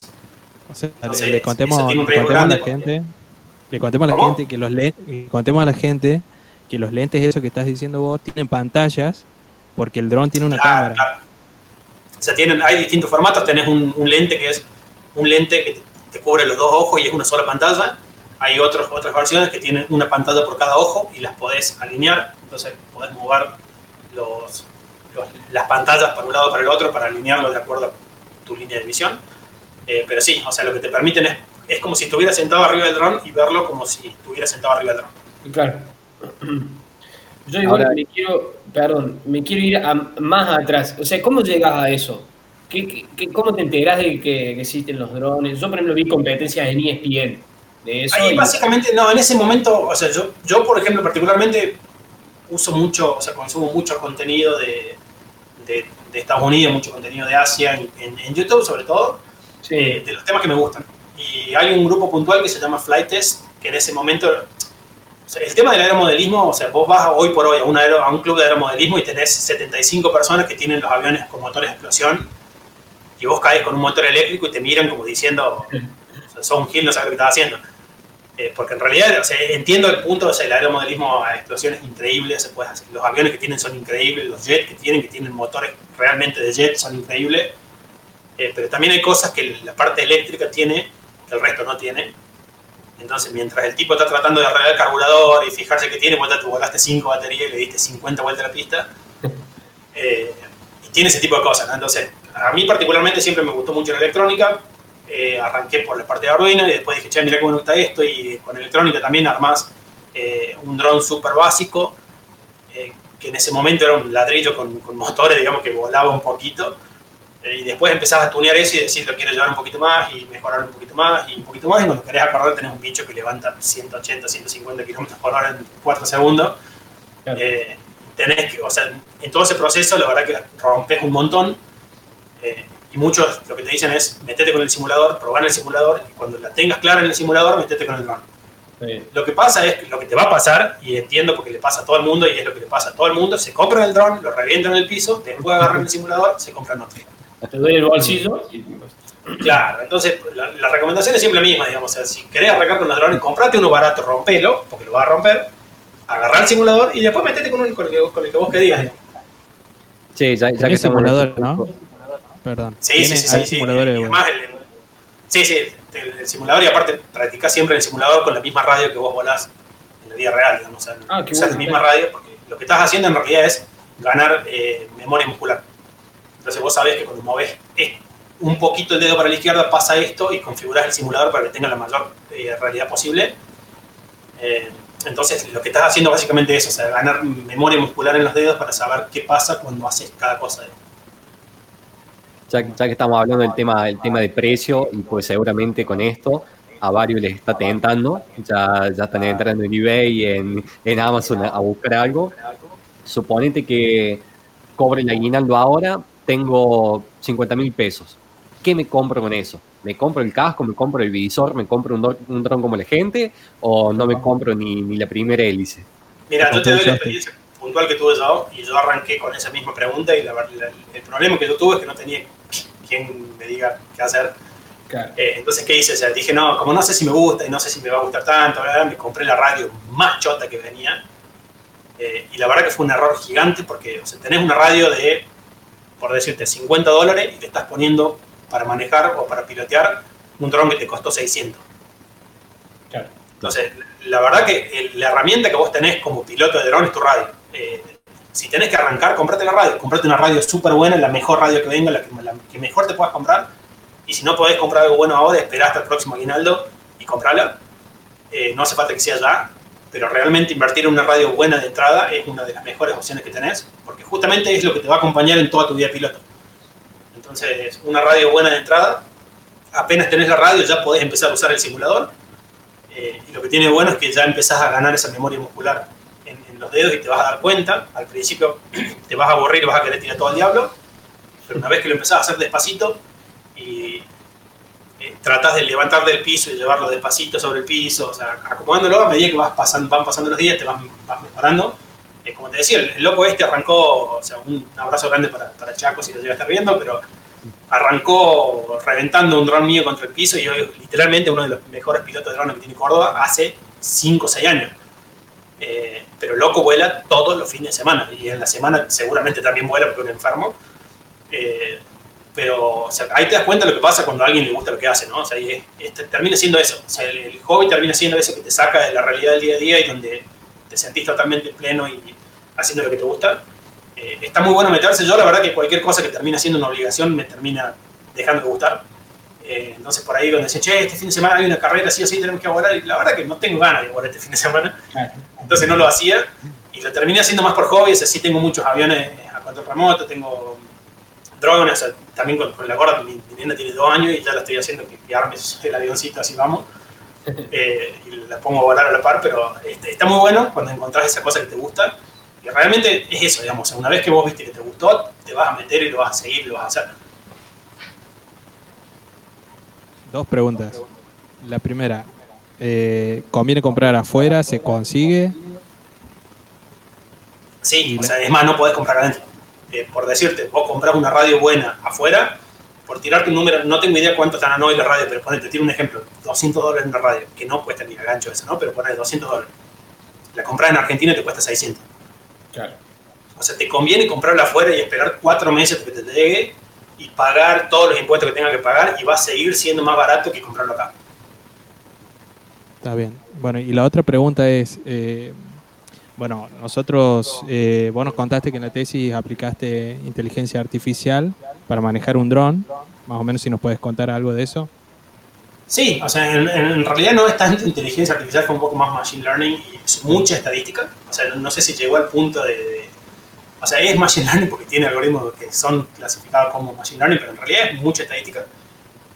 O sea, Entonces, le, contemos, le contemos a la gente, le contemos a la gente que los lentes, le contemos a la gente que los lentes, eso que estás diciendo vos, tienen pantallas porque el dron tiene una claro, cámara. Claro. O sea, tienen, hay distintos formatos, tenés un, un, lente que es un lente que te cubre los dos ojos y es una sola pantalla. Hay otros, otras versiones que tienen una pantalla por cada ojo y las podés alinear, entonces podés mover los, los, las pantallas para un lado para el otro para alinearlo de acuerdo a tu línea de visión eh, pero sí, o sea, lo que te permiten es, es como si estuvieras sentado arriba del dron y verlo como si estuvieras sentado arriba del dron. Claro. Yo igual Ahora, me quiero, perdón, me quiero ir a, más atrás. O sea, ¿cómo llegas a eso? ¿Qué, qué, cómo te enteras de que, que, existen los drones? Yo, por ejemplo, vi competencias en ESPN de eso. Ahí, y... básicamente, no, en ese momento, o sea, yo, yo, por ejemplo, particularmente uso mucho, o sea, consumo mucho contenido de, de, de Estados Unidos, mucho contenido de Asia, en, en, en YouTube sobre todo sí. eh, de los temas que me gustan. Y hay un grupo puntual que se llama Flight Test, que en ese momento, o sea, el tema del aeromodelismo, o sea, vos vas hoy por hoy a un, aero, a un club de aeromodelismo y tenés 75 personas que tienen los aviones con motores de explosión y vos caes con un motor eléctrico y te miran como diciendo, un gil, no sabes lo que estás haciendo. Eh, porque en realidad, o sea, entiendo el punto, o sea, el aeromodelismo a explosiones es increíble, se puede hacer, los aviones que tienen son increíbles, los jets que tienen, que tienen motores realmente de jet son increíbles, eh, pero también hay cosas que la parte eléctrica tiene que el resto no tiene. Entonces, mientras el tipo está tratando de arreglar el carburador y fijarse que tiene, vuelta, tú volaste 5 baterías y le diste 50 vueltas a la pista. Eh, y tiene ese tipo de cosas. ¿no? Entonces, a mí particularmente siempre me gustó mucho la electrónica. Eh, arranqué por la parte de Arduino y después dije, che, mira cómo me gusta esto. Y con electrónica también armás eh, un dron súper básico, eh, que en ese momento era un ladrillo con, con motores, digamos, que volaba un poquito y después empezás a tunear eso y decir lo quiero llevar un poquito más y mejorar un poquito más y un poquito más y cuando querés acordar tenés un bicho que levanta 180, 150 kilómetros por hora en 4 segundos claro. eh, tenés que, o sea, en todo ese proceso la verdad que rompes un montón eh, y muchos lo que te dicen es metete con el simulador, probar el simulador y cuando la tengas clara en el simulador metete con el drone Lo que pasa es lo que te va a pasar, y entiendo porque le pasa a todo el mundo y es lo que le pasa a todo el mundo, se compran el dron, lo revientan en el piso, después agarran el simulador, se compran otro. Te doy el bolsillo y Claro, entonces la, la recomendación es siempre la misma, digamos. O sea, si querés arrancar con los drones, comprate uno barato, rompelo, porque lo vas a romper, agarrar el simulador y después metete con, un, con, el, que, con el que vos querías. Sí, ya, ya que simulador, ¿no? Perdón. Sí, sí, sí, sí, sí. simuladores de además, el- sí, sí, el, el simulador y aparte practicás siempre en el simulador con la misma radio que vos volás en la vida real, digamos. O sea, Ah, usás bueno. la misma radio porque lo que estás haciendo en realidad es ganar eh, memoria muscular. Entonces vos sabés que cuando movés eh, un poquito el dedo para la izquierda pasa esto y configurás el simulador para que tenga la mayor eh, realidad posible. Eh, entonces lo que estás haciendo básicamente es, o sea, ganar memoria muscular en los dedos para saber qué pasa cuando haces cada cosa. Ya, ya que estamos hablando del tema, del tema de precio, y pues seguramente con esto a varios les está tentando, ya, ya están entrando en eBay y en, en Amazon a, a buscar algo. Suponete que cobre el aguinaldo ahora, tengo 50 mil pesos. ¿Qué me compro con eso? ¿Me compro el casco, me compro el visor, me compro un, dron- un dron como la gente o no me compro ni, ni la primera hélice? Mira, yo te doy la experiencia puntual que tuve yo y yo arranqué con esa misma pregunta y la la- el problema que yo tuve es que no tenía quien me diga qué hacer. Claro. Eh, entonces, ¿qué hice? O sea, dije, no, como no sé si me gusta y no sé si me va a gustar tanto, me compré la radio más chota que venía. Eh, y la verdad que fue un error gigante porque o sea, tenés una radio de, por decirte, 50 dólares y te estás poniendo para manejar o para pilotear un dron que te costó 600. Claro. Entonces, la verdad que la herramienta que vos tenés como piloto de dron es tu radio. Eh, si tenés que arrancar, comprate la radio. Comprate una radio súper buena, la mejor radio que venga, la que, la que mejor te puedas comprar. Y si no podés comprar algo bueno ahora, esperá hasta el próximo aguinaldo y comprala. Eh, no hace falta que sea ya, pero realmente invertir en una radio buena de entrada es una de las mejores opciones que tenés, porque justamente es lo que te va a acompañar en toda tu vida piloto. Entonces, una radio buena de entrada, apenas tenés la radio ya podés empezar a usar el simulador. Eh, y lo que tiene bueno es que ya empezás a ganar esa memoria muscular en, los dedos y te vas a dar cuenta. Al principio te vas a aburrir y vas a querer tirar todo al diablo, pero una vez que lo empezás a hacer despacito eh, tratás de levantar del piso y llevarlo despacito sobre el piso, o sea, acomodándolo a medida que vas pasando, van pasando los días, te vas, vas mejorando. Eh, como te decía, el, loco este arrancó, o sea, un abrazo grande para, para Chaco si lo llega a estar viendo, pero arrancó reventando un dron mío contra el piso y hoy literalmente uno de los mejores pilotos de drones que tiene Córdoba hace 5 o 6 años. Eh, pero loco vuela todos los fines de semana y en la semana seguramente también vuela porque es un enfermo. Eh, pero o sea, ahí te das cuenta de lo que pasa cuando a alguien le gusta lo que hace, ¿no? O sea, y termina siendo eso. O sea, el, el hobby termina siendo eso que te saca de la realidad del día a día y donde te sentís totalmente pleno y haciendo lo que te gusta. Eh, está muy bueno meterse. Yo, la verdad, que cualquier cosa que termina siendo una obligación me termina dejando de gustar. Eh, entonces, por ahí, donde dice, che, este fin de semana hay una carrera, sí o sí, tenemos que volar. Y la verdad que no tengo ganas de volar este fin de semana. Entonces, no lo hacía. Y lo terminé haciendo más por hobby. O sea, sí tengo muchos aviones a control remoto, tengo drones. O sea, también con, con la gorda, mi, mi nena tiene dos años y ya la estoy haciendo que, que arme el avioncito, así vamos. Eh, y la pongo a volar a la par, pero este, está muy bueno cuando encontrás esa cosa que te gusta. Y realmente es eso, digamos. o sea, Una vez que vos viste que te gustó, te vas a meter y lo vas a seguir, lo vas a hacer. Dos preguntas. La primera, eh, ¿conviene comprar afuera? ¿Se consigue? Sí, Y o sea, es más, no podés comprar adentro. Eh, por decirte, vos comprás una radio buena afuera, por tirarte un número, no tengo idea cuánto están hoy la radio, pero ponete, tiro un ejemplo, 200 dólares en una radio, que no cuesta ni a gancho eso, ¿no? Pero ponete 200 dólares. La compras en Argentina y te cuesta 600. Claro. O sea, te conviene comprarla afuera y esperar cuatro meses para que te llegue y pagar todos los impuestos que tenga que pagar y va a seguir siendo más barato que comprarlo acá. Está bien. Bueno, y la otra pregunta es, eh, bueno, nosotros, eh, vos nos contaste que en la tesis aplicaste inteligencia artificial para manejar un dron, más o menos si nos puedes contar algo de eso. Sí, o sea, en, realidad no es tanto inteligencia artificial, fue un poco más machine learning y es mucha estadística. O sea, no sé si llegó al punto de, O sea, es machine learning porque tiene algoritmos que son clasificados como machine learning, pero en realidad es mucha estadística.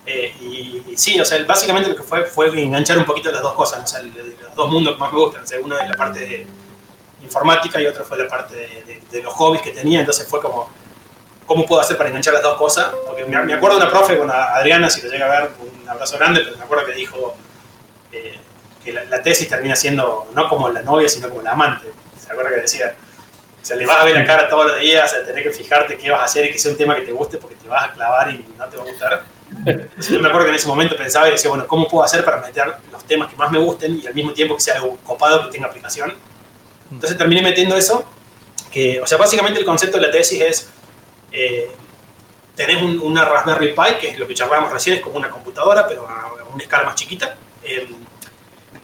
Eh, y, y sí, o sea, básicamente lo que fue fue enganchar un poquito las dos cosas, o sea, los dos mundos que más me gustan. O sea, uno es la parte de informática y otro fue la parte de, de- de los hobbies que tenía, entonces fue como, ¿cómo puedo hacer para enganchar las dos cosas? Porque me, me acuerdo de una profe con Adriana, si lo llega a ver, un abrazo grande, pero me acuerdo que dijo eh, que la, la tesis termina siendo no como la novia, sino como la amante. ¿Se acuerda que decía? O sea, le vas a ver la cara todos los días, a tener que fijarte qué vas a hacer y que sea un tema que te guste porque te vas a clavar y no te va a gustar. Entonces, yo me acuerdo que en ese momento pensaba y decía, bueno, ¿cómo puedo hacer para meter los temas que más me gusten y al mismo tiempo que sea algo copado que tenga aplicación? Entonces terminé metiendo eso, que, o sea, básicamente el concepto de la tesis es, eh, tenés un- una Raspberry Pi, que es lo que charlábamos recién, es como una computadora, pero a, a una escala más chiquita. Eh,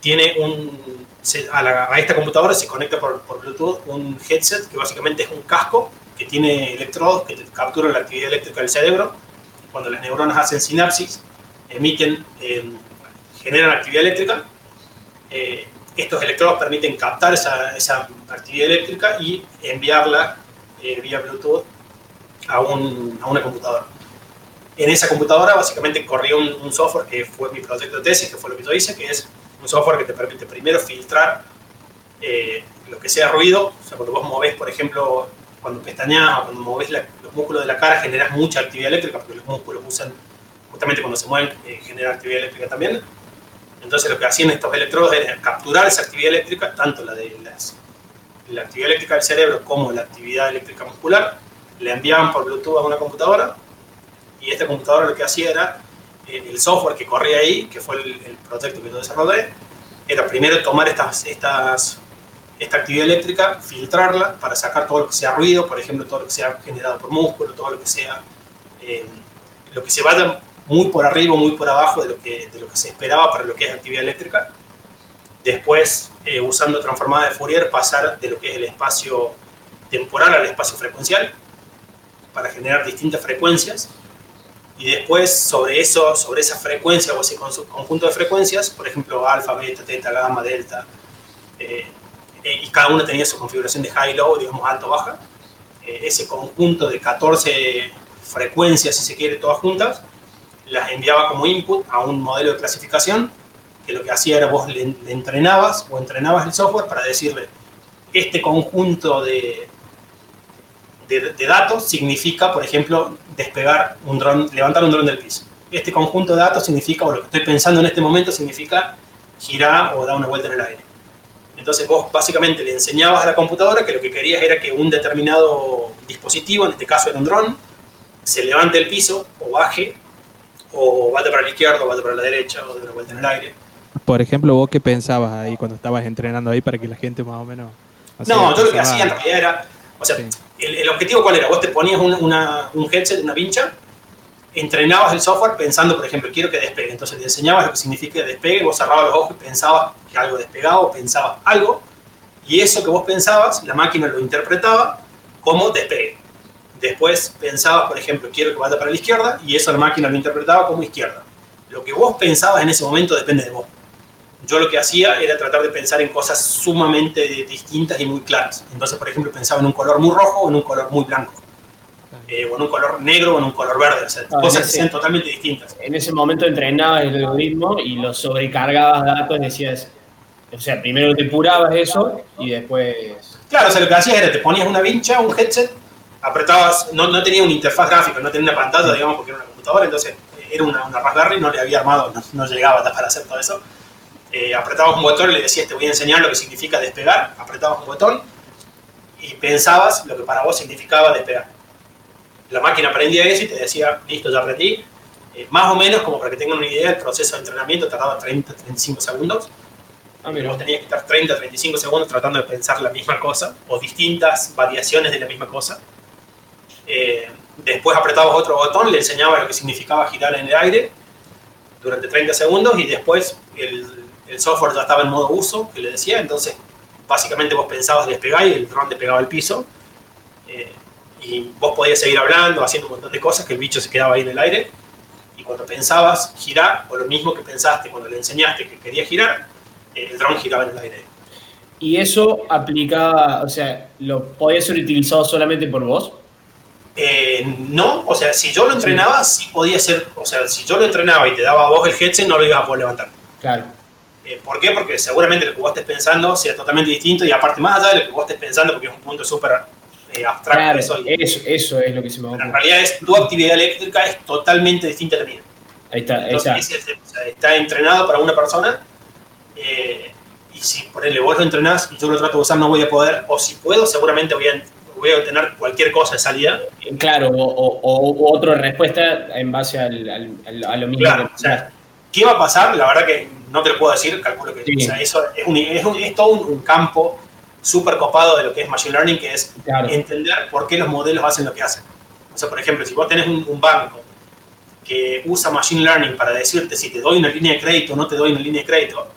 tiene un, se- a, la- a esta computadora se conecta por, por Bluetooth un headset, que básicamente es un casco que tiene electrodos que capturan la actividad eléctrica del cerebro. Cuando las neuronas hacen sinapsis, emiten, eh, generan actividad eléctrica. Eh, estos electrodos permiten captar esa, esa actividad eléctrica y enviarla eh, vía Bluetooth a, un- a una computadora. En esa computadora básicamente corría un, un software que fue mi proyecto de tesis, que fue lo que yo hice, que es un software que te permite primero filtrar eh, lo que sea ruido. O sea, cuando vos movés, por ejemplo, cuando pestañas o cuando movés la- los músculos de la cara, generas mucha actividad eléctrica, porque los músculos usan, justamente cuando se mueven, eh, genera actividad eléctrica también. Entonces lo que hacían estos electrodos era capturar esa actividad eléctrica, tanto la de las- la actividad eléctrica del cerebro como la actividad eléctrica muscular, le enviaban por Bluetooth a una computadora y esta computadora lo que hacía era eh, el software que corría ahí, que fue el, el proyecto que yo desarrollé, era primero tomar estas, estas, esta actividad eléctrica, filtrarla para sacar todo lo que sea ruido, por ejemplo, todo lo que sea generado por músculo, todo lo que sea, eh, lo que se vaya muy por arriba, muy por abajo de lo que, de lo que se esperaba para lo que es actividad eléctrica. Después, eh, usando transformada de Fourier, pasar de lo que es el espacio temporal al espacio frecuencial para generar distintas frecuencias y después sobre eso, sobre esa frecuencia o ese conjunto de frecuencias, por ejemplo, alfa, beta, teta, gamma, delta, eh, eh, y cada una tenía su configuración de high-low, digamos alto-baja, ese conjunto de 14 frecuencias, si se quiere, todas juntas, las enviaba como input a un modelo de clasificación, que lo que hacía era vos le, entrenabas o entrenabas el software para decirle, este conjunto de, de, de datos significa, por ejemplo, despegar un dron, levantar un dron del piso. Este conjunto de datos significa, o lo que estoy pensando en este momento, significa girar o dar una vuelta en el aire. Entonces vos básicamente le enseñabas a la computadora que lo que querías era que un determinado dispositivo, en este caso era un dron, se levante del piso o baje, o vaya para la izquierda o vaya para la derecha, o dé una vuelta en el aire. Por ejemplo, vos qué pensabas ahí cuando estabas entrenando ahí para que la gente más o menos... No, yo lo que hacía en realidad era, o sea, Sí. el, el objetivo cuál era, vos te ponías un, una- un headset, una vincha, entrenabas el software pensando, por ejemplo, quiero que despegue, entonces le enseñabas lo que significa despegue, vos cerrabas los ojos y pensabas que algo despegaba o pensabas algo, y eso que vos pensabas, la máquina lo interpretaba como despegue. Después pensabas, por ejemplo, quiero que vaya para la izquierda, y eso la máquina lo interpretaba como izquierda. Lo que vos pensabas en ese momento depende de vos. Yo lo que hacía era tratar de pensar en cosas sumamente distintas y muy claras. Entonces, por ejemplo, pensaba en un color muy rojo o en un color muy blanco. Eh, o en un color negro o en un color verde. O sea, Ah, cosas que sí. sean totalmente distintas. En ese momento entrenabas el algoritmo y lo sobrecargabas datos, decías, o sea, primero te depurabas eso y después... Claro, o sea, lo que hacías era te ponías una vincha, un headset, apretabas, no, no tenía una interfaz gráfica, no tenía una pantalla, digamos, porque era una computadora, entonces eh, era una, una Raspberry, no le había armado, no, no llegaba para hacer todo eso. Eh, apretabas un botón y le decías, te voy a enseñar lo que significa despegar, apretabas un botón y pensabas lo que para vos significaba despegar. La máquina aprendía eso y te decía, listo, ya aprendí. Eh, más o menos, como para que tengan una idea, el proceso de entrenamiento tardaba 30, 35 segundos. Ah, mira. vos tenías que estar 30, 35 segundos tratando de pensar la misma cosa o distintas variaciones de la misma cosa. Eh, después apretabas otro botón, le enseñaba lo que significaba girar en el aire durante 30 segundos y después el, software ya estaba en modo uso, que le decía, entonces básicamente vos pensabas despegar y el dron despegaba el piso. Eh, y vos podías seguir hablando, haciendo un montón de cosas, que el bicho se quedaba ahí en el aire. Y cuando pensabas girar, o lo mismo que pensaste cuando le enseñaste que quería girar, eh, el dron giraba en el aire. Y eso aplicaba, o sea, ¿lo podía ser utilizado solamente por vos? Eh, no, o sea, si yo lo entrenaba, sí podía ser, o sea, si yo lo entrenaba y te daba a vos el headset, no lo ibas a poder levantar. Claro. Eh, ¿Por qué? Porque seguramente lo que vos estés pensando sea totalmente distinto y aparte más allá de lo que vos estés pensando, porque es un punto súper eh, abstracto Claro, eso, y- eso, eso es lo que se me pero en ocurre. realidad es, tu actividad eléctrica es totalmente distinta a la mía. Ahí está, ahí Entonces, está. o sea, está entrenado para una persona y si ponele vos lo entrenás y yo lo trato de usar, no voy a poder, o si puedo, seguramente voy a, voy a obtener cualquier cosa de salida. Claro, o, o- o- otra respuesta en base al, al- a lo mismo. Claro, que- o sea, ¿qué va a pasar? La verdad que no te lo puedo decir, calculo que Sí. o sea, eso es, un- es un- es todo un, un campo súper copado de lo que es Machine Learning, que es Claro. entender por qué los modelos hacen lo que hacen. O sea, por ejemplo, si vos tenés un, un banco que usa Machine Learning para decirte si te doy una línea de crédito o no te doy una línea de crédito,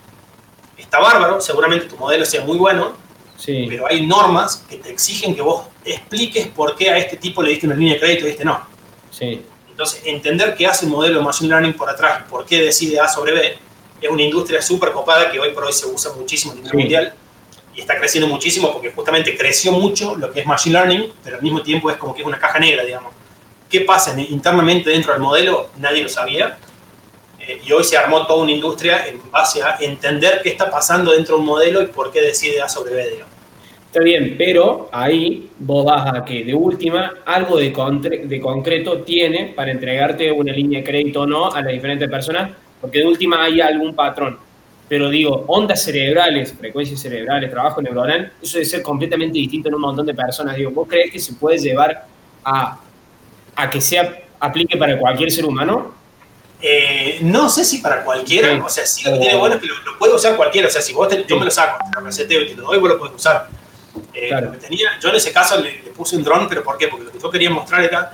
está bárbaro, seguramente tu modelo sea muy bueno, Sí, pero hay normas que te exigen que vos expliques por qué a este tipo le diste una línea de crédito y a este no. sí. Entonces, entender qué hace un modelo de Machine Learning por atrás, por qué decide A sobre B, es una industria súper copada que hoy por hoy se usa muchísimo a nivel Sí. mundial y está creciendo muchísimo porque justamente creció mucho lo que es Machine Learning, pero al mismo tiempo es como que es una caja negra, digamos. ¿Qué pasa en- internamente dentro del modelo? Nadie lo sabía. Eh, y hoy se armó toda una industria en base a entender qué está pasando dentro de un modelo y por qué decide A sobre B, digamos. Está bien, pero ahí vos vas a que de última algo de, de concreto tiene para entregarte una línea de crédito o no a las diferentes personas, porque de última hay algún patrón. Pero digo, ondas cerebrales, frecuencias cerebrales, trabajo neuronal, eso debe ser completamente distinto en un montón de personas. Digo, ¿vos crees que se puede llevar a, a que sea aplique para cualquier ser humano? Eh, no sé si para cualquiera, Sí. o sea, sí lo que tiene bueno es que lo, lo puede usar cualquiera, o sea, si vos te- yo me lo saco, te lo receteo y te lo doy, vos lo puedes usar. Eh, Claro. que tenía, yo en ese caso le, le puse un dron, pero ¿por qué? Porque lo que yo quería mostrar era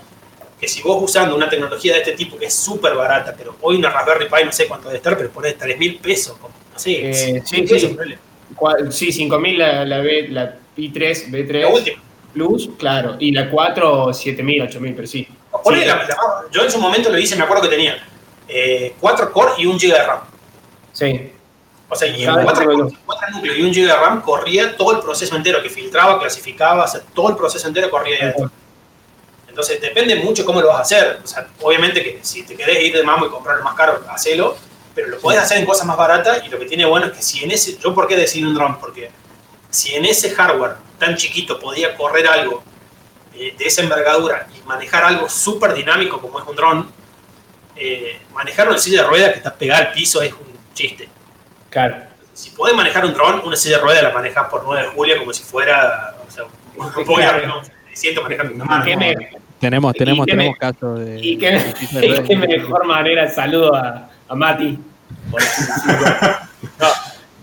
que si vos usando una tecnología de este tipo que es súper barata, pero hoy una Raspberry Pi no sé cuánto debe estar, pero pones 3 mil pesos, como, no sé, Eh, 5.000 sí, pesos, sí. Sí, 5000 la, la, B, la I3, B3 la última. Plus, claro, y la 4, 7000, 8000, pero sí. Sí. la- la- yo en su momento lo hice, me acuerdo que tenía 4 core y 1 GB de RAM. Sí, O sea, y en cuatro, núcleo. cuatro núcleos y un GB de RAM corría todo el proceso entero, que filtraba, clasificaba, o sea, todo el proceso entero corría ahí adentro. Entonces, depende mucho cómo lo vas a hacer. O sea, obviamente que si te querés ir de mamo y comprar el más caro, hacelo, pero lo podés hacer en cosas más baratas y lo que tiene bueno es que si en ese, yo por qué decidí un drone, porque si en ese hardware tan chiquito podía correr algo eh, de esa envergadura y manejar algo súper dinámico como es un dron, eh, manejar una silla de ruedas que está pegada al piso es un chiste. Claro. Si podés manejar un dron, una silla de ruedas la manejas por 9 de julio como si fuera, o sea, voy a, no, siento manejar una mano. ¿Qué me- Tenemos, ¿Y tenemos, tenemos me- casos de. Y qué, de mejor manera, saludo a, a Mati. No,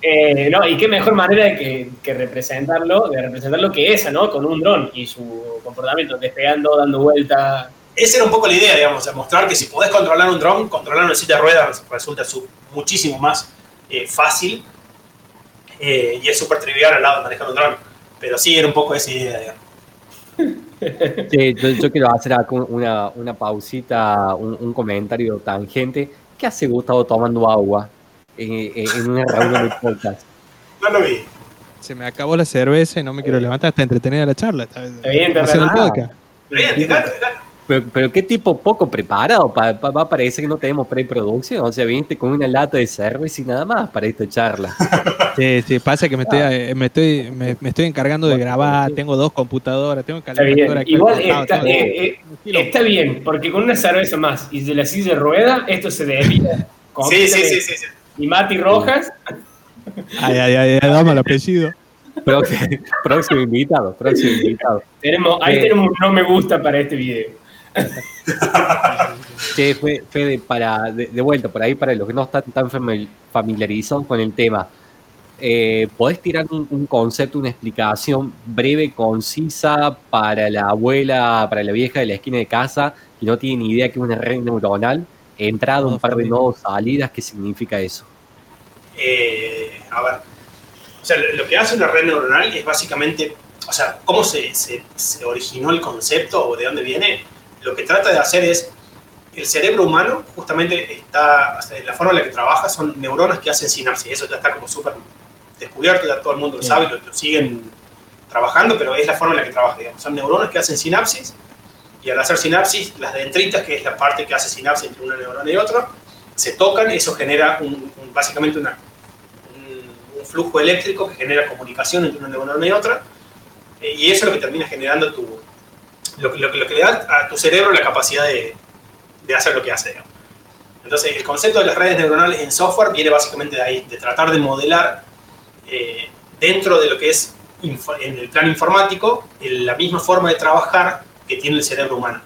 eh, no, y qué mejor manera de que, que representarlo, de representarlo que esa, ¿no? Con un dron y su comportamiento, despegando, dando vuelta. Esa era un poco la idea, digamos, de mostrar que si podés controlar un dron, controlar una silla de ruedas resulta su- muchísimo más eh, fácil eh, y es súper trivial al lado de manejar un dron. Pero sí, era un poco esa idea, digamos. Sí, yo, yo quiero hacer acá una, una pausita, un, un comentario tangente. ¿Qué hace Gustavo tomando agua en, en- una reunión de podcast? No lo vi. Se me acabó la cerveza y no me quiero levantar. Está entretenida la charla. Está, Está bien, está bien. Pero, pero qué tipo poco preparado, pa- pa- va a parecer que no tenemos preproducción, o sea, viniste con una lata de cerveza y nada más para esta charla. Sí, sí, pasa que me estoy, eh, me estoy, me, me estoy encargando de grabar. Tengo dos computadoras, tengo Está aquí. Igual está, tengo- eh, eh, está bien, porque con una cerveza más y de la silla de rueda, esto se debía. Sí, sí, sí, sí, sí. Y Mati Rojas, Ay, ay, ay, dame el apellido. Próximo, próximo invitado, próximo invitado. tenemos, ahí Sí. tenemos un no me gusta para este video. Che, Fe- Fede, para, de, de vuelta, por ahí, para los que no están tan famil- familiarizados con el tema, eh, ¿podés tirar un, un concepto, una explicación breve, concisa para la abuela, para la vieja de la esquina de casa que no tiene ni idea que es una red neuronal? Entrada, un par de nodos, salidas, ¿qué significa eso? Eh, a ver, o sea, lo, lo que hace una red neuronal es básicamente, o sea, cómo se, se- se originó el concepto o de dónde viene. Lo que trata de hacer es, el cerebro humano justamente está, o sea, la forma en la que trabaja son neuronas que hacen sinapsis. Eso ya está como súper descubierto, ya todo el mundo lo sabe, lo, lo siguen trabajando, pero es la forma en la que trabaja. digamos. Son neuronas que hacen sinapsis y al hacer sinapsis, las dendritas, que es la parte que hace sinapsis entre una neurona y otra, se tocan, eso genera un- un- básicamente una, un, un flujo eléctrico que genera comunicación entre una neurona y otra, eh, y eso es lo que termina generando tu, lo, que- que- que le da a tu cerebro la capacidad de, hacer lo que hace. Entonces, el concepto de las redes neuronales en software viene básicamente de ahí, de tratar de modelar eh, dentro de lo que es en el plano informático la misma forma de trabajar que tiene el cerebro humano.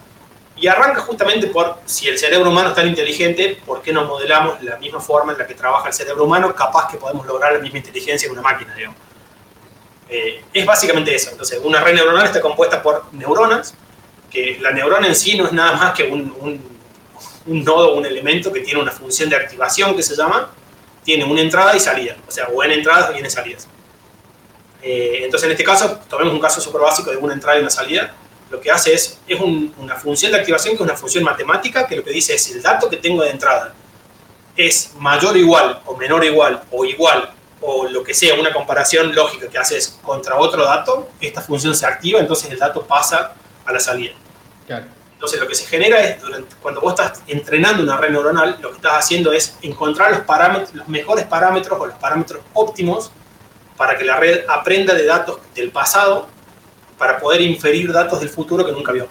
Y arranca justamente por, si el cerebro humano es tan inteligente, ¿por qué no modelamos la misma forma en la que trabaja el cerebro humano? Capaz que podemos lograr la misma inteligencia en una máquina, digamos. Eh, es básicamente eso. Entonces, una red neuronal está compuesta por neuronas, que la neurona en sí no es nada más que un, un, nodo, un elemento que tiene una función de activación que se llama, tiene una entrada y salida. O sea, o en entradas o en salidas. Eh, entonces, en este caso, tomemos un caso súper básico de una entrada y una salida. Lo que hace es, es una función de activación que es una función matemática que lo que dice es el dato que tengo de entrada es mayor o igual, o menor o igual, o igual, o lo que sea, una comparación lógica que haces contra otro dato, esta función se activa, entonces el dato pasa a la salida. Entonces lo que se genera es, cuando vos estás entrenando una red neuronal, lo que estás haciendo es encontrar los, parámetros, los mejores parámetros o los parámetros óptimos para que la red aprenda de datos del pasado para poder inferir datos del futuro que nunca vio.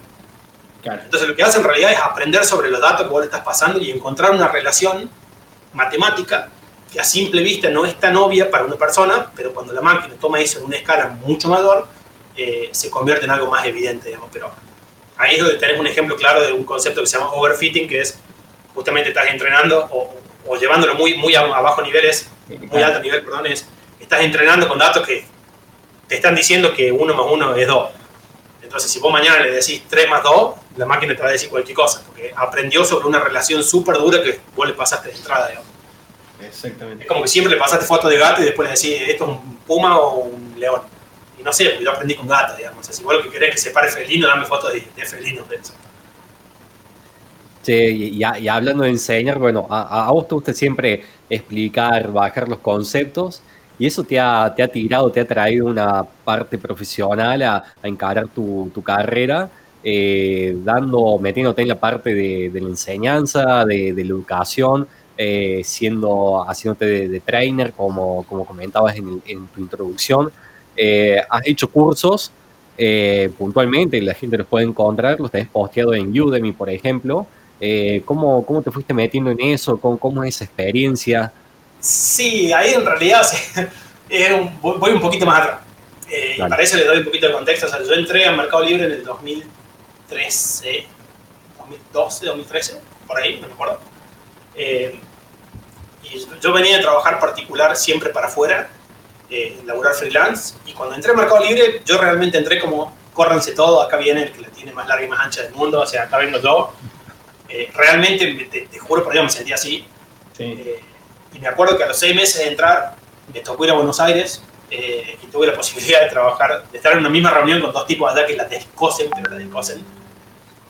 Entonces lo que hace en realidad es aprender sobre los datos que vos le estás pasando y encontrar una relación matemática que a simple vista no es tan obvia para una persona, pero cuando la máquina toma eso en una escala mucho mayor, eh, se convierte en algo más evidente, digamos. Pero ahí es donde tenés un ejemplo claro de un concepto que se llama overfitting, que es justamente estás entrenando o, o llevándolo muy, muy a, bajo niveles, muy alto nivel, perdón, es estás entrenando con datos que te están diciendo que 1 más 1 es 2. Entonces, si vos mañana le decís 3 más 2, la máquina te va a decir cualquier cosa, porque aprendió sobre una relación súper dura que vos le pasaste de entrada, digamos. Exactamente. Es como que siempre le pasaste foto de gato y después le decís, esto es un puma o un león. No sé, yo aprendí con gato, digamos. Vos lo que querés que se pare felino, dame fotos de, de felinos de eso. Sí, y, hablando de enseñar, bueno, a, vos te gusta siempre explicar, bajar los conceptos, y eso te ha, te ha tirado, te ha traído una parte profesional a, a encarar tu, tu carrera, eh, dando, metiéndote en la parte de, la enseñanza, de, de la educación, eh, siendo, haciéndote de, trainer, como, como comentabas en, en tu introducción. Eh, has hecho cursos eh, puntualmente, la gente los puede encontrar, los tenés posteado en Udemy, por ejemplo. ¿cómo, ¿Cómo te fuiste metiendo en eso? ¿Cómo, cómo es esa experiencia? Sí, ahí en realidad un, voy un poquito más atrás. y para eso le doy un poquito de contexto. O sea, yo entré al Mercado Libre en el 2013, 2012, 2013, por ahí, no me acuerdo. Eh, y yo venía a trabajar particular siempre para afuera, eh, laburar freelance, y cuando entré al Mercado Libre, yo realmente entré como, córranse todo, acá viene el que la tiene más larga y más ancha del mundo, o sea, acá vengo yo. Eh, realmente, te, te, juro por Dios, me sentí así. Sí. Eh, y me acuerdo que a los seis meses de entrar, me tocó ir a Buenos Aires eh, y tuve la posibilidad de trabajar, de estar en una misma reunión con dos tipos allá que la descosen, pero la descosen.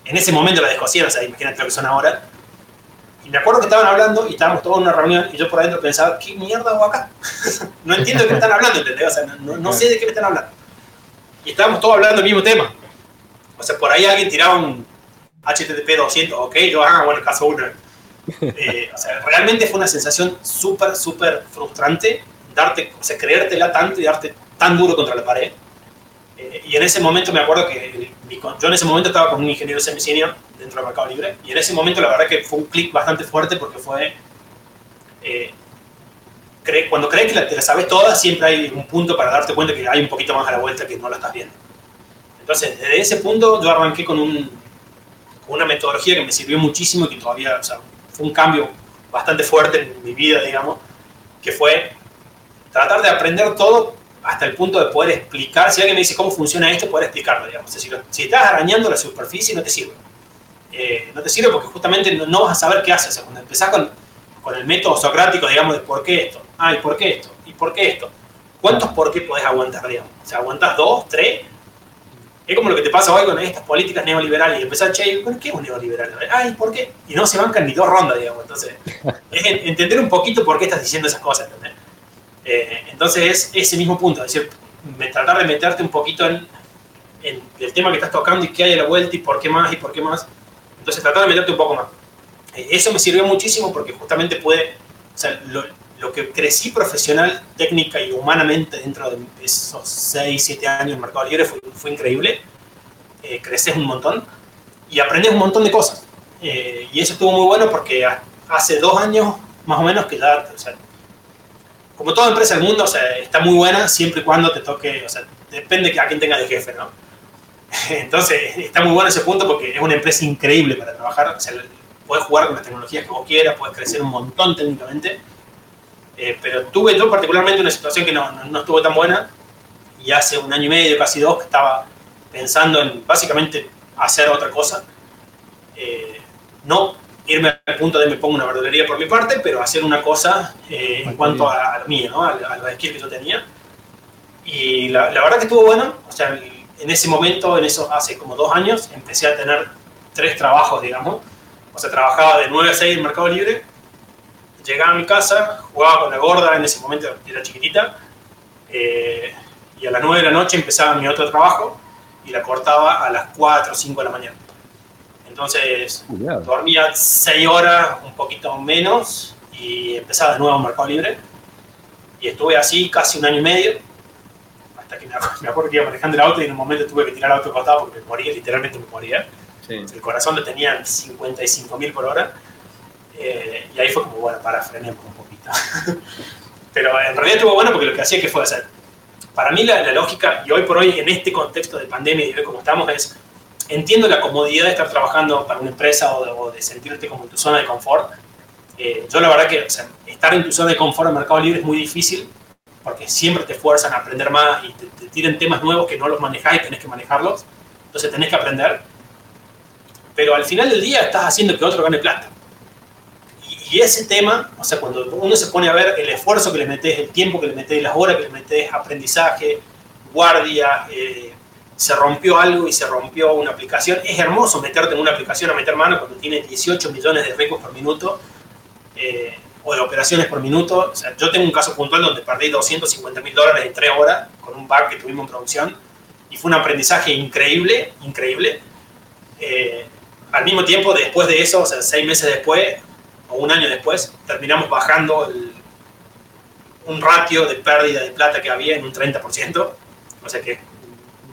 En ese momento la descosían, o sea, imagínate lo que son ahora me acuerdo que estaban hablando y estábamos todos en una reunión y yo por adentro pensaba, ¿qué mierda hago acá? no entiendo de qué me están hablando, ¿entendés? O sea, no, no, sé de qué me están hablando. Y estábamos todos hablando del mismo tema. O sea, por ahí alguien tiraba un HTTP 200, ok, yo, ah, bueno, caso uno. Eh, o sea, realmente fue una sensación súper, súper frustrante darte, o sea, creértela tanto y darte tan duro contra la pared. Eh, y en ese momento me acuerdo que yo en ese momento estaba con un ingeniero semi-senior dentro del mercado libre y en ese momento la verdad que fue un clic bastante fuerte porque fue... Eh, cuando crees que la, te la sabes toda, siempre hay un punto para darte cuenta que hay un poquito más a la vuelta que no la estás viendo. Entonces, desde ese punto yo arranqué con, un, con una metodología que me sirvió muchísimo y que todavía, o sea, fue un cambio bastante fuerte en mi vida, digamos, que fue tratar de aprender todo hasta el punto de poder explicar, si alguien me dice cómo funciona esto, poder explicarlo, digamos. Si estás arañando la superficie, no te sirve. Eh, no te sirve porque justamente no, vas a saber qué haces. Cuando empezás con, con, el método socrático, digamos, de por qué esto, ah, y por qué esto, y por qué esto, ¿cuántos por qué podés aguantar, digamos? O sea, aguantas dos, tres. Es como lo que te pasa hoy con estas políticas neoliberales y empezar, che, ¿qué es un neoliberal? Ay, ¿por qué? Y no se bancan ni dos rondas, digamos. Entonces, es entender un poquito por qué estás diciendo esas cosas, ¿entendés? Eh, entonces es ese mismo punto, es decir, tratar de meterte un poquito en, en, el tema que estás tocando y qué hay a la vuelta y por qué más y por qué más. Entonces tratar de meterte un poco más. Eh, eso me sirvió muchísimo porque justamente puede, o sea, lo, lo, que crecí profesional, técnica y humanamente dentro de esos 6, 7 años en Mercado Libre fue, fue increíble. Eh, creces un montón y aprendes un montón de cosas. Eh, y eso estuvo muy bueno porque hace dos años más o menos que ya, o sea, como toda empresa del mundo, o sea, está muy buena siempre y cuando te toque, o sea, depende a quién tengas de jefe, ¿no? Entonces, está muy bueno ese punto porque es una empresa increíble para trabajar, o sea, puedes jugar con las tecnologías que vos quieras, puedes crecer un montón técnicamente, eh, pero tuve yo particularmente una situación que no, no, estuvo tan buena y hace un año y medio, casi dos, que estaba pensando en básicamente hacer otra cosa. Eh, no irme al punto de me pongo una verdulería por mi parte, pero hacer una cosa eh, en cuanto a, lo mío, ¿no? a, a los skills que yo tenía. Y la, la, verdad que estuvo bueno, o sea, en ese momento, en eso hace como dos años, empecé a tener tres trabajos, digamos. O sea, trabajaba de 9 a 6 en Mercado Libre, llegaba a mi casa, jugaba con la gorda, en ese momento era chiquitita, eh, y a las 9 de la noche empezaba mi otro trabajo y la cortaba a las 4 o 5 de la mañana. Entonces dormía 6 horas, un poquito menos, y empezaba de nuevo en Mercado Libre. Y estuve así casi un año y medio, hasta que me acuerdo que iba manejando el auto y en un momento tuve que tirar el auto costado porque me moría, literalmente me moría. Sí. El corazón lo tenía 55 mil por hora. Eh, y ahí fue como, bueno, para, frenemos un poquito. Pero en realidad estuvo bueno porque lo que hacía que fue hacer. Para mí la, la, lógica, y hoy por hoy en este contexto de pandemia y de cómo estamos, es entiendo la comodidad de estar trabajando para una empresa o de, sentirte como en tu zona de confort. Eh, yo la verdad que o sea, estar en tu zona de confort en Mercado Libre es muy difícil porque siempre te fuerzan a aprender más y te, te tiran temas nuevos que no los manejáis y tenés que manejarlos. Entonces tenés que aprender. Pero al final del día estás haciendo que otro gane plata. Y, y ese tema, o sea, cuando uno se pone a ver el esfuerzo que le metes, el tiempo que le metes, las horas que le metes, aprendizaje, guardia, eh, se rompió algo y se rompió una aplicación. Es hermoso meterte en una aplicación a meter mano cuando tiene 18 millones de récords por minuto eh, o de operaciones por minuto. O sea, yo tengo un caso puntual donde perdí 250 mil dólares en 3 horas con un bug que tuvimos en producción y fue un aprendizaje increíble, increíble. Eh, al mismo tiempo, después de eso, o sea, seis meses después o un año después, terminamos bajando el, un ratio de pérdida de plata que había en un 30%. O sea que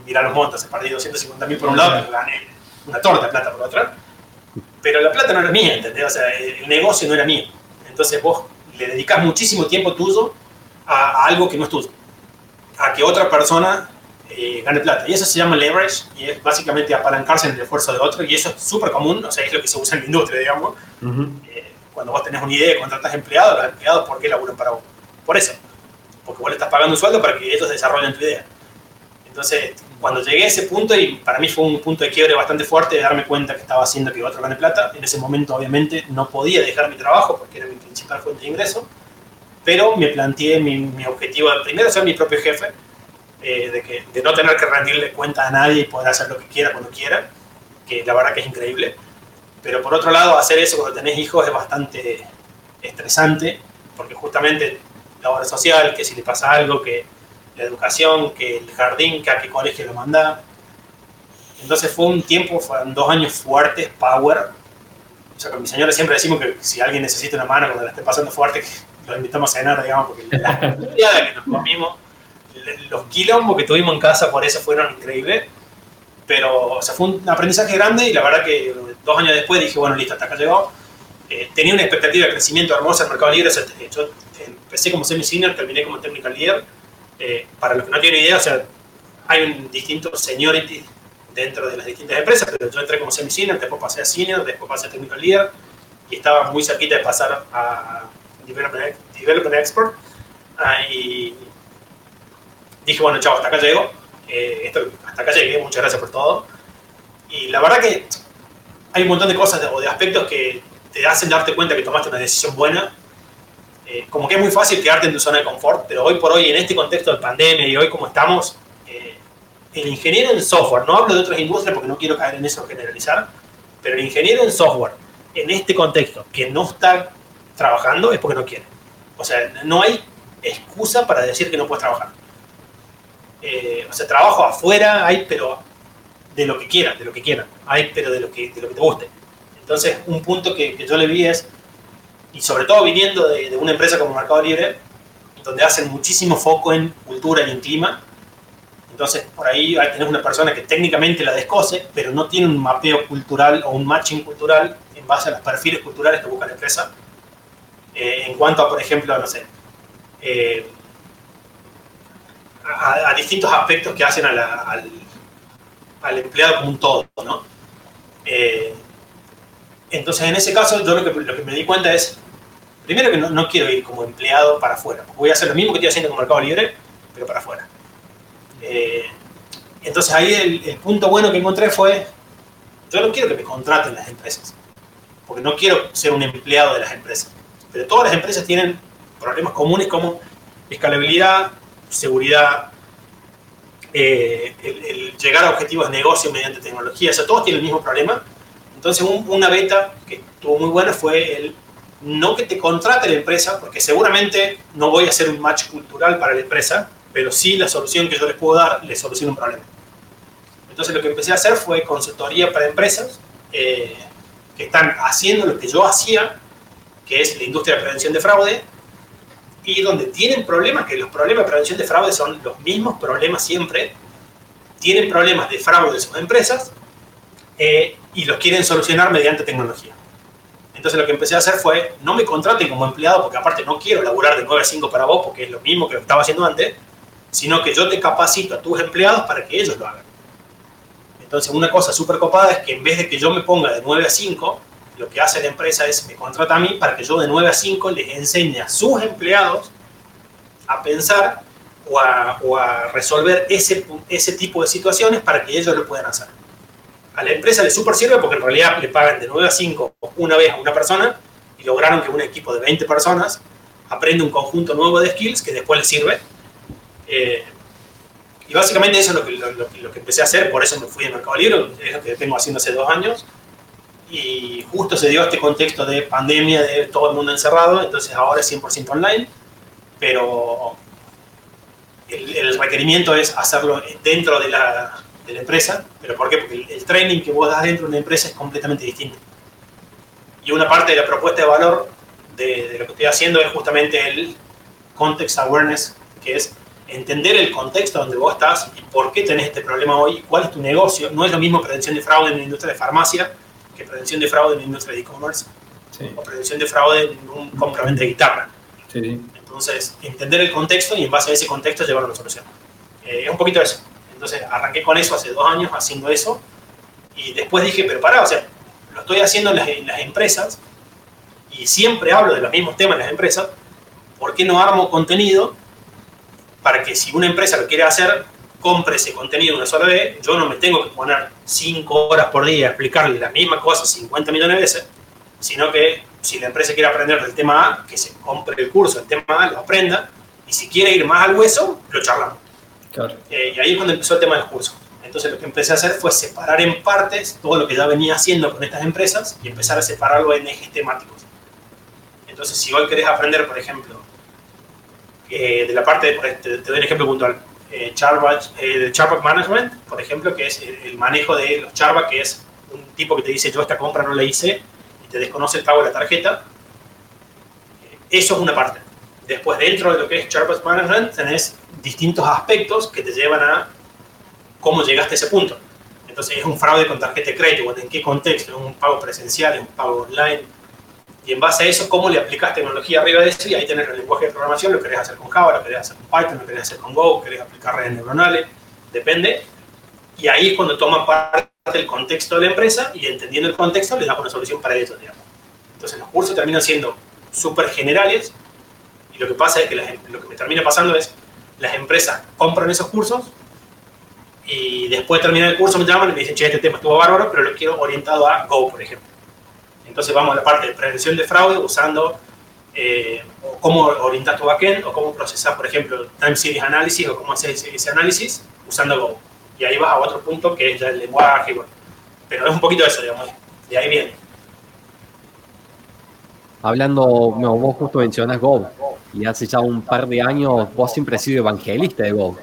mira los montos, he perdido 250 mil por un lado, pero gané una torta de plata por otra. Pero la plata no era mía, ¿entendés? O sea, el negocio no era mío. Entonces vos le dedicas muchísimo tiempo tuyo a, a algo que no es tuyo. A que otra persona eh, gane plata. Y eso se llama leverage y es básicamente apalancarse en el esfuerzo de otro. Y eso es súper común, o sea, es lo que se usa en la industria, digamos. Uh -huh. eh, cuando vos tenés una idea contratas empleados, los empleados, ¿por qué laburan para vos? Por eso. Porque vos le estás pagando un sueldo para que ellos desarrollen tu idea. Entonces, cuando llegué a ese punto, y para mí fue un punto de quiebre bastante fuerte, de darme cuenta que estaba haciendo que otro gane plata, en ese momento obviamente no podía dejar mi trabajo porque era mi principal fuente de ingreso, pero me planteé mi, mi objetivo de primero ser mi propio jefe, eh, de, que, de no tener que rendirle cuenta a nadie y poder hacer lo que quiera cuando quiera, que la verdad que es increíble. Pero por otro lado, hacer eso cuando tenés hijos es bastante estresante, porque justamente la obra social, que si le pasa algo, que la educación, que el jardín, que a qué colegio lo manda. Entonces fue un tiempo, fueron dos años fuertes, power. O sea, con mi señora siempre decimos que si alguien necesita una mano cuando la esté pasando fuerte, que lo invitamos a cenar, digamos, porque la cantidad que nos comimos, los quilombos que tuvimos en casa por eso fueron increíbles. Pero, o sea, fue un aprendizaje grande y la verdad que dos años después dije, bueno, listo, hasta acá llegó. Eh, tenía una expectativa de crecimiento hermosa en Mercado Libre. O sea, yo empecé como semi-senior, terminé como technical leader eh, para los que no tienen idea, o sea, hay un distinto seniority dentro de las distintas empresas, pero yo entré como semi-senior, después pasé a senior, después pasé a technical leader y estaba muy cerquita de pasar a development, development expert. Uh, y dije, bueno, chao, hasta acá llego. Eh, esto, hasta acá llegué, muchas gracias por todo. Y la verdad que hay un montón de cosas o de aspectos que te hacen darte cuenta que tomaste una decisión buena eh, como que es muy fácil quedarte en tu zona de confort, pero hoy por hoy, en este contexto de pandemia y hoy como estamos, eh, el ingeniero en software, no hablo de otras industrias porque no quiero caer en eso generalizar, pero el ingeniero en software, en este contexto, que no está trabajando es porque no quiere. O sea, no hay excusa para decir que no puedes trabajar. Eh, o sea, trabajo afuera hay, pero de lo que quieran, de lo que quieran. Hay, pero de lo que, de lo que te guste. Entonces, un punto que, que yo le vi es, y sobre todo viniendo de, una empresa como Mercado Libre, donde hacen muchísimo foco en cultura y en clima. Entonces, por ahí tenés una persona que técnicamente la descose, pero no tiene un mapeo cultural o un matching cultural en base a los perfiles culturales que busca la empresa. eh, en cuanto a, por ejemplo, no sé, eh, a, distintos aspectos que hacen al, al, empleado como un todo, ¿no? Eh, entonces, en ese caso, yo lo que, me di cuenta es, primero que no, quiero ir como empleado para afuera, voy a hacer lo mismo que estoy haciendo con Mercado Libre, pero para afuera. entonces ahí el, punto bueno que encontré fue, yo no quiero que me contraten las empresas, porque no quiero ser un empleado de las empresas. Pero todas las empresas tienen problemas comunes como escalabilidad, seguridad, eh, el, llegar a objetivos de negocio mediante tecnología. Todos tienen el mismo problema. Entonces, una beta que estuvo muy buena fue el no que te contrate la empresa, porque seguramente no voy a hacer un match cultural para la empresa, pero sí la solución que yo les puedo dar les soluciona un problema. Entonces, lo que empecé a hacer fue consultoría para empresas eh, que están haciendo lo que yo hacía, que es la industria de prevención de fraude, y donde tienen problemas, que los problemas de prevención de fraude son los mismos problemas siempre, tienen problemas de fraude en sus empresas eh, y los quieren solucionar mediante tecnología. Entonces lo que empecé a hacer fue, no me contraten como empleado, porque aparte no quiero laburar de 9 a 5 para vos, porque es lo mismo que estaba haciendo antes, sino que yo te capacito a tus empleados para que ellos lo hagan. Entonces una cosa súper copada es que en vez de que yo me ponga de 9 a 5, lo que hace la empresa es me contrata a mí para que yo de 9 a 5 les enseñe a sus empleados a pensar o a, resolver ese, ese tipo de situaciones para que ellos lo puedan hacer. A la empresa le super sirve porque en realidad le pagan de 9 a 5 una vez a una persona y lograron que un equipo de 20 personas aprenda un conjunto nuevo de skills que después les sirve. Eh, y básicamente eso es lo que, lo, que empecé a hacer, por eso me fui al Mercado Libre, es lo que tengo haciendo hace dos años y justo se dio este contexto de pandemia, de todo el mundo encerrado, entonces ahora es 100% online, pero el, requerimiento es hacerlo dentro de la, de la, empresa, pero ¿por qué? Porque el, training que vos das dentro de una empresa es completamente distinto. Y una parte de la propuesta de valor de, de lo que estoy haciendo es justamente el context awareness, que es entender el contexto donde vos estás y por qué tenés este problema hoy, cuál es tu negocio. No es lo mismo prevención de fraude en la industria de farmacia que prevención de fraude en la industria de e-commerce o prevención de fraude en un compraventa de guitarra. Entonces, entender el contexto y en base a ese contexto llevar una solución. Eh, es un poquito eso. Entonces, arranqué con eso hace dos años haciendo eso. Y después dije, pero pará, o sea, lo estoy haciendo en las, empresas. Y siempre hablo de los mismos temas en las empresas, ¿por qué no armo contenido para que si una empresa lo quiere hacer, compre ese contenido una sola vez, yo no me tengo que poner 5 horas por día a explicarle la misma cosa 50 millones de veces, sino que si la empresa quiere aprender del tema A, que se compre el curso del tema A, lo aprenda, y si quiere ir más al hueso, lo charlamos. Eh, y ahí es cuando empezó el tema del curso. Entonces lo que empecé a hacer fue separar en partes todo lo que ya venía haciendo con estas empresas y empezar a separarlo en ejes temáticos. Entonces si hoy querés aprender, por ejemplo, eh, de la parte, de, te, te doy un ejemplo puntual, eh, eh Charback Management, por ejemplo, que es el, manejo de los Charback, que es un tipo que te dice yo esta compra no la hice y te desconoce el pago de la tarjeta. Eso es una parte. Después, dentro de lo que es Charback Management, tenés distintos aspectos que te llevan a cómo llegaste a ese punto. Entonces, es un fraude con tarjeta de crédito, en qué contexto, es un pago presencial, es un pago online, y en base a eso, cómo le aplicas tecnología arriba de eso, y ahí tenés el lenguaje de programación, lo querés hacer con Java, lo querés hacer con Python, lo querés hacer con Go, querés aplicar redes neuronales, depende. Y ahí es cuando toma parte del contexto de la empresa y entendiendo el contexto le das una solución para ellos, digamos. Entonces los cursos terminan siendo súper generales lo que pasa es que lo que me termina pasando es las empresas compran esos cursos y después de terminar el curso me llaman y me dicen, che, este tema estuvo bárbaro, pero lo quiero orientado a Go, por ejemplo. Entonces vamos a la parte de prevención de fraude usando eh, cómo orientar tu backend o cómo procesar, por ejemplo, time series analysis o cómo hacer ese, análisis usando Go. Y ahí vas a otro punto que es el lenguaje. Pero es un poquito eso, digamos. De ahí viene. Hablando, vos justo mencionas Go y hace ya un par de años vos siempre has sido evangelista de Go.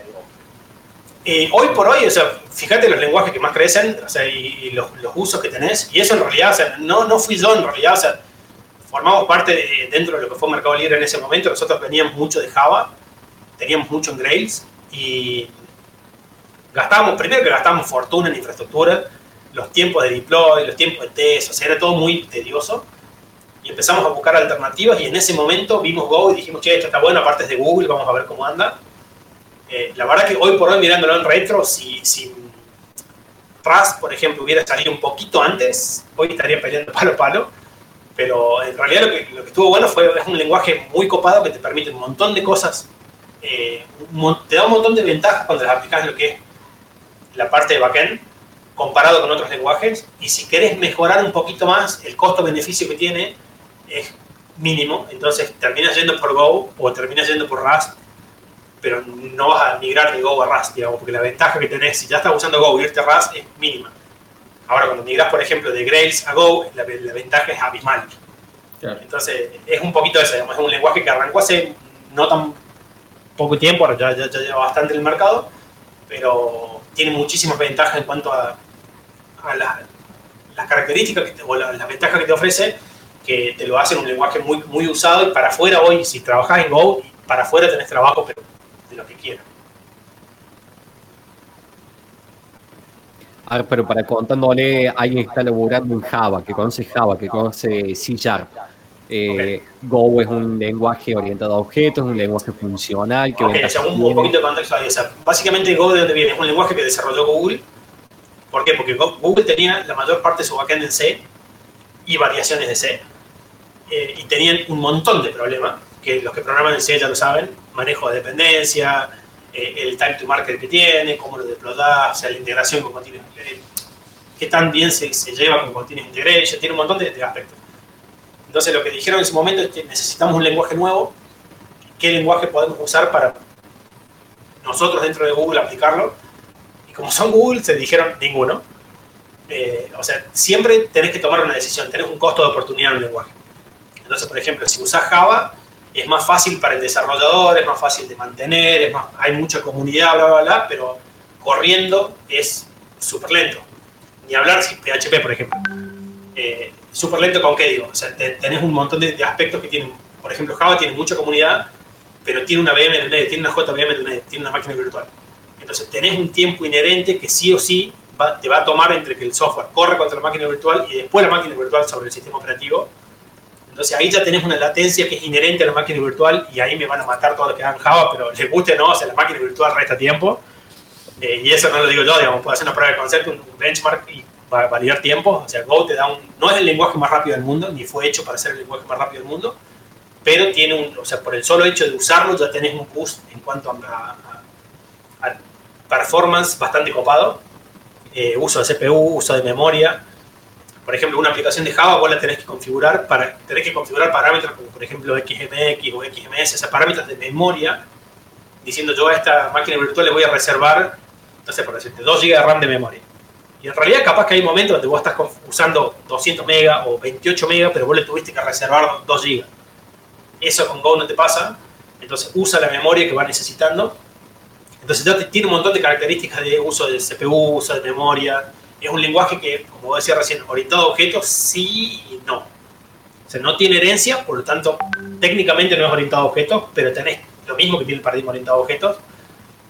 Eh, hoy por hoy, o sea, fíjate los lenguajes que más crecen o sea, y, los, usos que tenés. Y eso en realidad, o sea, no, no fui yo en realidad, o sea, formamos parte dentro de lo que fue Mercado Libre en ese momento. Nosotros veníamos mucho de Java, teníamos mucho en Grails y gastábamos, primero que gastábamos fortuna en infraestructura, los tiempos de deploy, los tiempos de test, o sea, era todo muy tedioso. Y empezamos a buscar alternativas y en ese momento vimos Go y dijimos, che, esto está bueno, aparte es de Google, vamos a ver cómo anda. Eh, la verdad que hoy por hoy mirándolo en retro, si, si Rust, por ejemplo, hubiera salido un poquito antes, hoy estaría peleando palo a palo, pero en realidad lo que, lo que estuvo bueno fue es un lenguaje muy copado que te permite un montón de cosas, eh, te da un montón de ventajas cuando las aplicas lo que es la parte de backend comparado con otros lenguajes y si querés mejorar un poquito más, el costo-beneficio que tiene es mínimo, entonces terminas yendo por Go o terminas yendo por Rust, pero no vas a migrar de Go a Rust, digamos, porque la ventaja que tenés, si ya estás usando Go y irte a Rust, es mínima. Ahora, cuando migras, por ejemplo, de Grails a Go, la, ventaja es abismal. Entonces, es un poquito eso, digamos, es un lenguaje que arrancó hace no tan poco tiempo, ya, ya, ya lleva bastante en el mercado, pero tiene muchísimas ventajas en cuanto a, las características o las ventajas que te ofrece, que te lo hacen un lenguaje muy, muy usado y para afuera hoy, si trabajas en Go, para afuera tenés trabajo, pero de lo que quieras. A ver, pero para contándole, alguien está laborando en Java, que conoce Java, que conoce C Sharp. Eh, Go es un lenguaje orientado a objetos, un lenguaje funcional. Que okay, un, poquito de contexto ahí. básicamente, Go de dónde viene? Es un lenguaje que desarrolló Google ¿Por qué? Porque Google tenía la mayor parte de su backend en C y variaciones de C. Eh, y tenían un montón de problemas, que los que programan en C ya lo saben, manejo de dependencia, eh, el time to market que tiene, cómo lo deployas, o sea, la integración con Continuous qué tan bien se, lleva con Continuous Integration, tiene un montón de, aspectos. Entonces lo que dijeron en ese momento es que necesitamos un lenguaje nuevo, qué lenguaje podemos usar para nosotros dentro de Google aplicarlo como son Google, se dijeron ninguno. Eh, o sea, siempre tenés que tomar una decisión, tenés un costo de oportunidad en el lenguaje. Entonces, por ejemplo, si usas Java, es más fácil para el desarrollador, es más fácil de mantener, es más, hay mucha comunidad, bla, bla, bla, pero corriendo es súper lento. Ni hablar si PHP, por ejemplo. Eh, súper lento con qué digo. O sea, tenés un montón de, aspectos que tienen, por ejemplo, Java tiene mucha comunidad, pero tiene una VM en el medio, tiene una JVM en el medio, tiene una máquina virtual. Entonces tenés un tiempo inherente que sí o sí te va a tomar entre que el software corre contra la máquina virtual y después la máquina virtual sobre el sistema operativo. Entonces ahí ya tenés una latencia que es inherente a la máquina virtual y ahí me van a matar todo lo que hagan Java, pero les guste o no, o sea, la máquina virtual resta tiempo. Eh, y eso no lo digo yo, digamos, puedo hacer una prueba de concepto, un benchmark y validar tiempo. O sea, Go te da un, no es el lenguaje más rápido del mundo, ni fue hecho para ser el lenguaje más rápido del mundo, pero tiene un, o sea, por el solo hecho de usarlo ya tenés un boost en cuanto a, a performance bastante copado, eh, uso de CPU, uso de memoria. Por ejemplo, una aplicación de Java vos la tenés que configurar para tenés que configurar parámetros como por ejemplo XMX o XMS, o sea, parámetros de memoria, diciendo yo a esta máquina virtual le voy a reservar, no sé, por decirte, 2 GB de RAM de memoria. Y en realidad capaz que hay momentos donde vos estás usando 200 MB o 28 MB, pero vos le tuviste que reservar 2 GB. Eso con Go no te pasa, entonces usa la memoria que va necesitando entonces ya tiene un montón de características de uso de CPU, uso de memoria. Es un lenguaje que, como decía recién, orientado a objetos, sí y no. O sea, no tiene herencia, por lo tanto, técnicamente no es orientado a objetos, pero tenés lo mismo que tiene el paradigma orientado a objetos.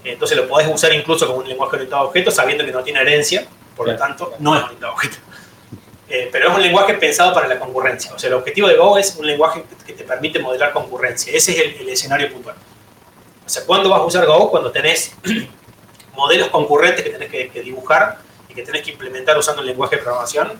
Entonces lo podés usar incluso como un lenguaje orientado a objetos, sabiendo que no tiene herencia, por lo tanto, no es orientado a objetos. Eh, pero es un lenguaje pensado para la concurrencia. O sea, el objetivo de Go es un lenguaje que te permite modelar concurrencia. Ese es el, el escenario puntual. O sea, ¿cuándo vas a usar Go? Cuando tenés modelos concurrentes que tenés que, dibujar y que tenés que implementar usando el lenguaje de programación.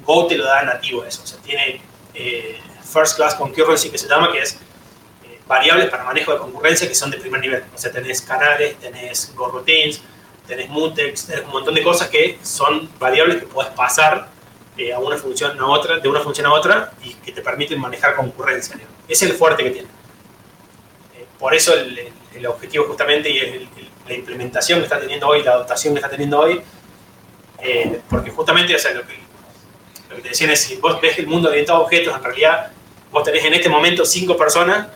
Go te lo da nativo eso. O sea, tiene eh, First Class Concurrency que se llama, que es eh, variables para manejo de concurrencia que son de primer nivel. O sea, tenés canales, tenés Go Routines, tenés mutex, tenés un montón de cosas que son variables que puedes pasar eh, a una función a otra, de una función a otra y que te permiten manejar concurrencia. Es el fuerte que tiene. por eso el, el objetivo justamente y la implementación que está teniendo hoy, la adaptación que está teniendo hoy, eh, porque justamente, o sea, lo que, lo que te decían es, si vos ves el mundo orientado a objetos, en realidad vos tenés en este momento cinco personas,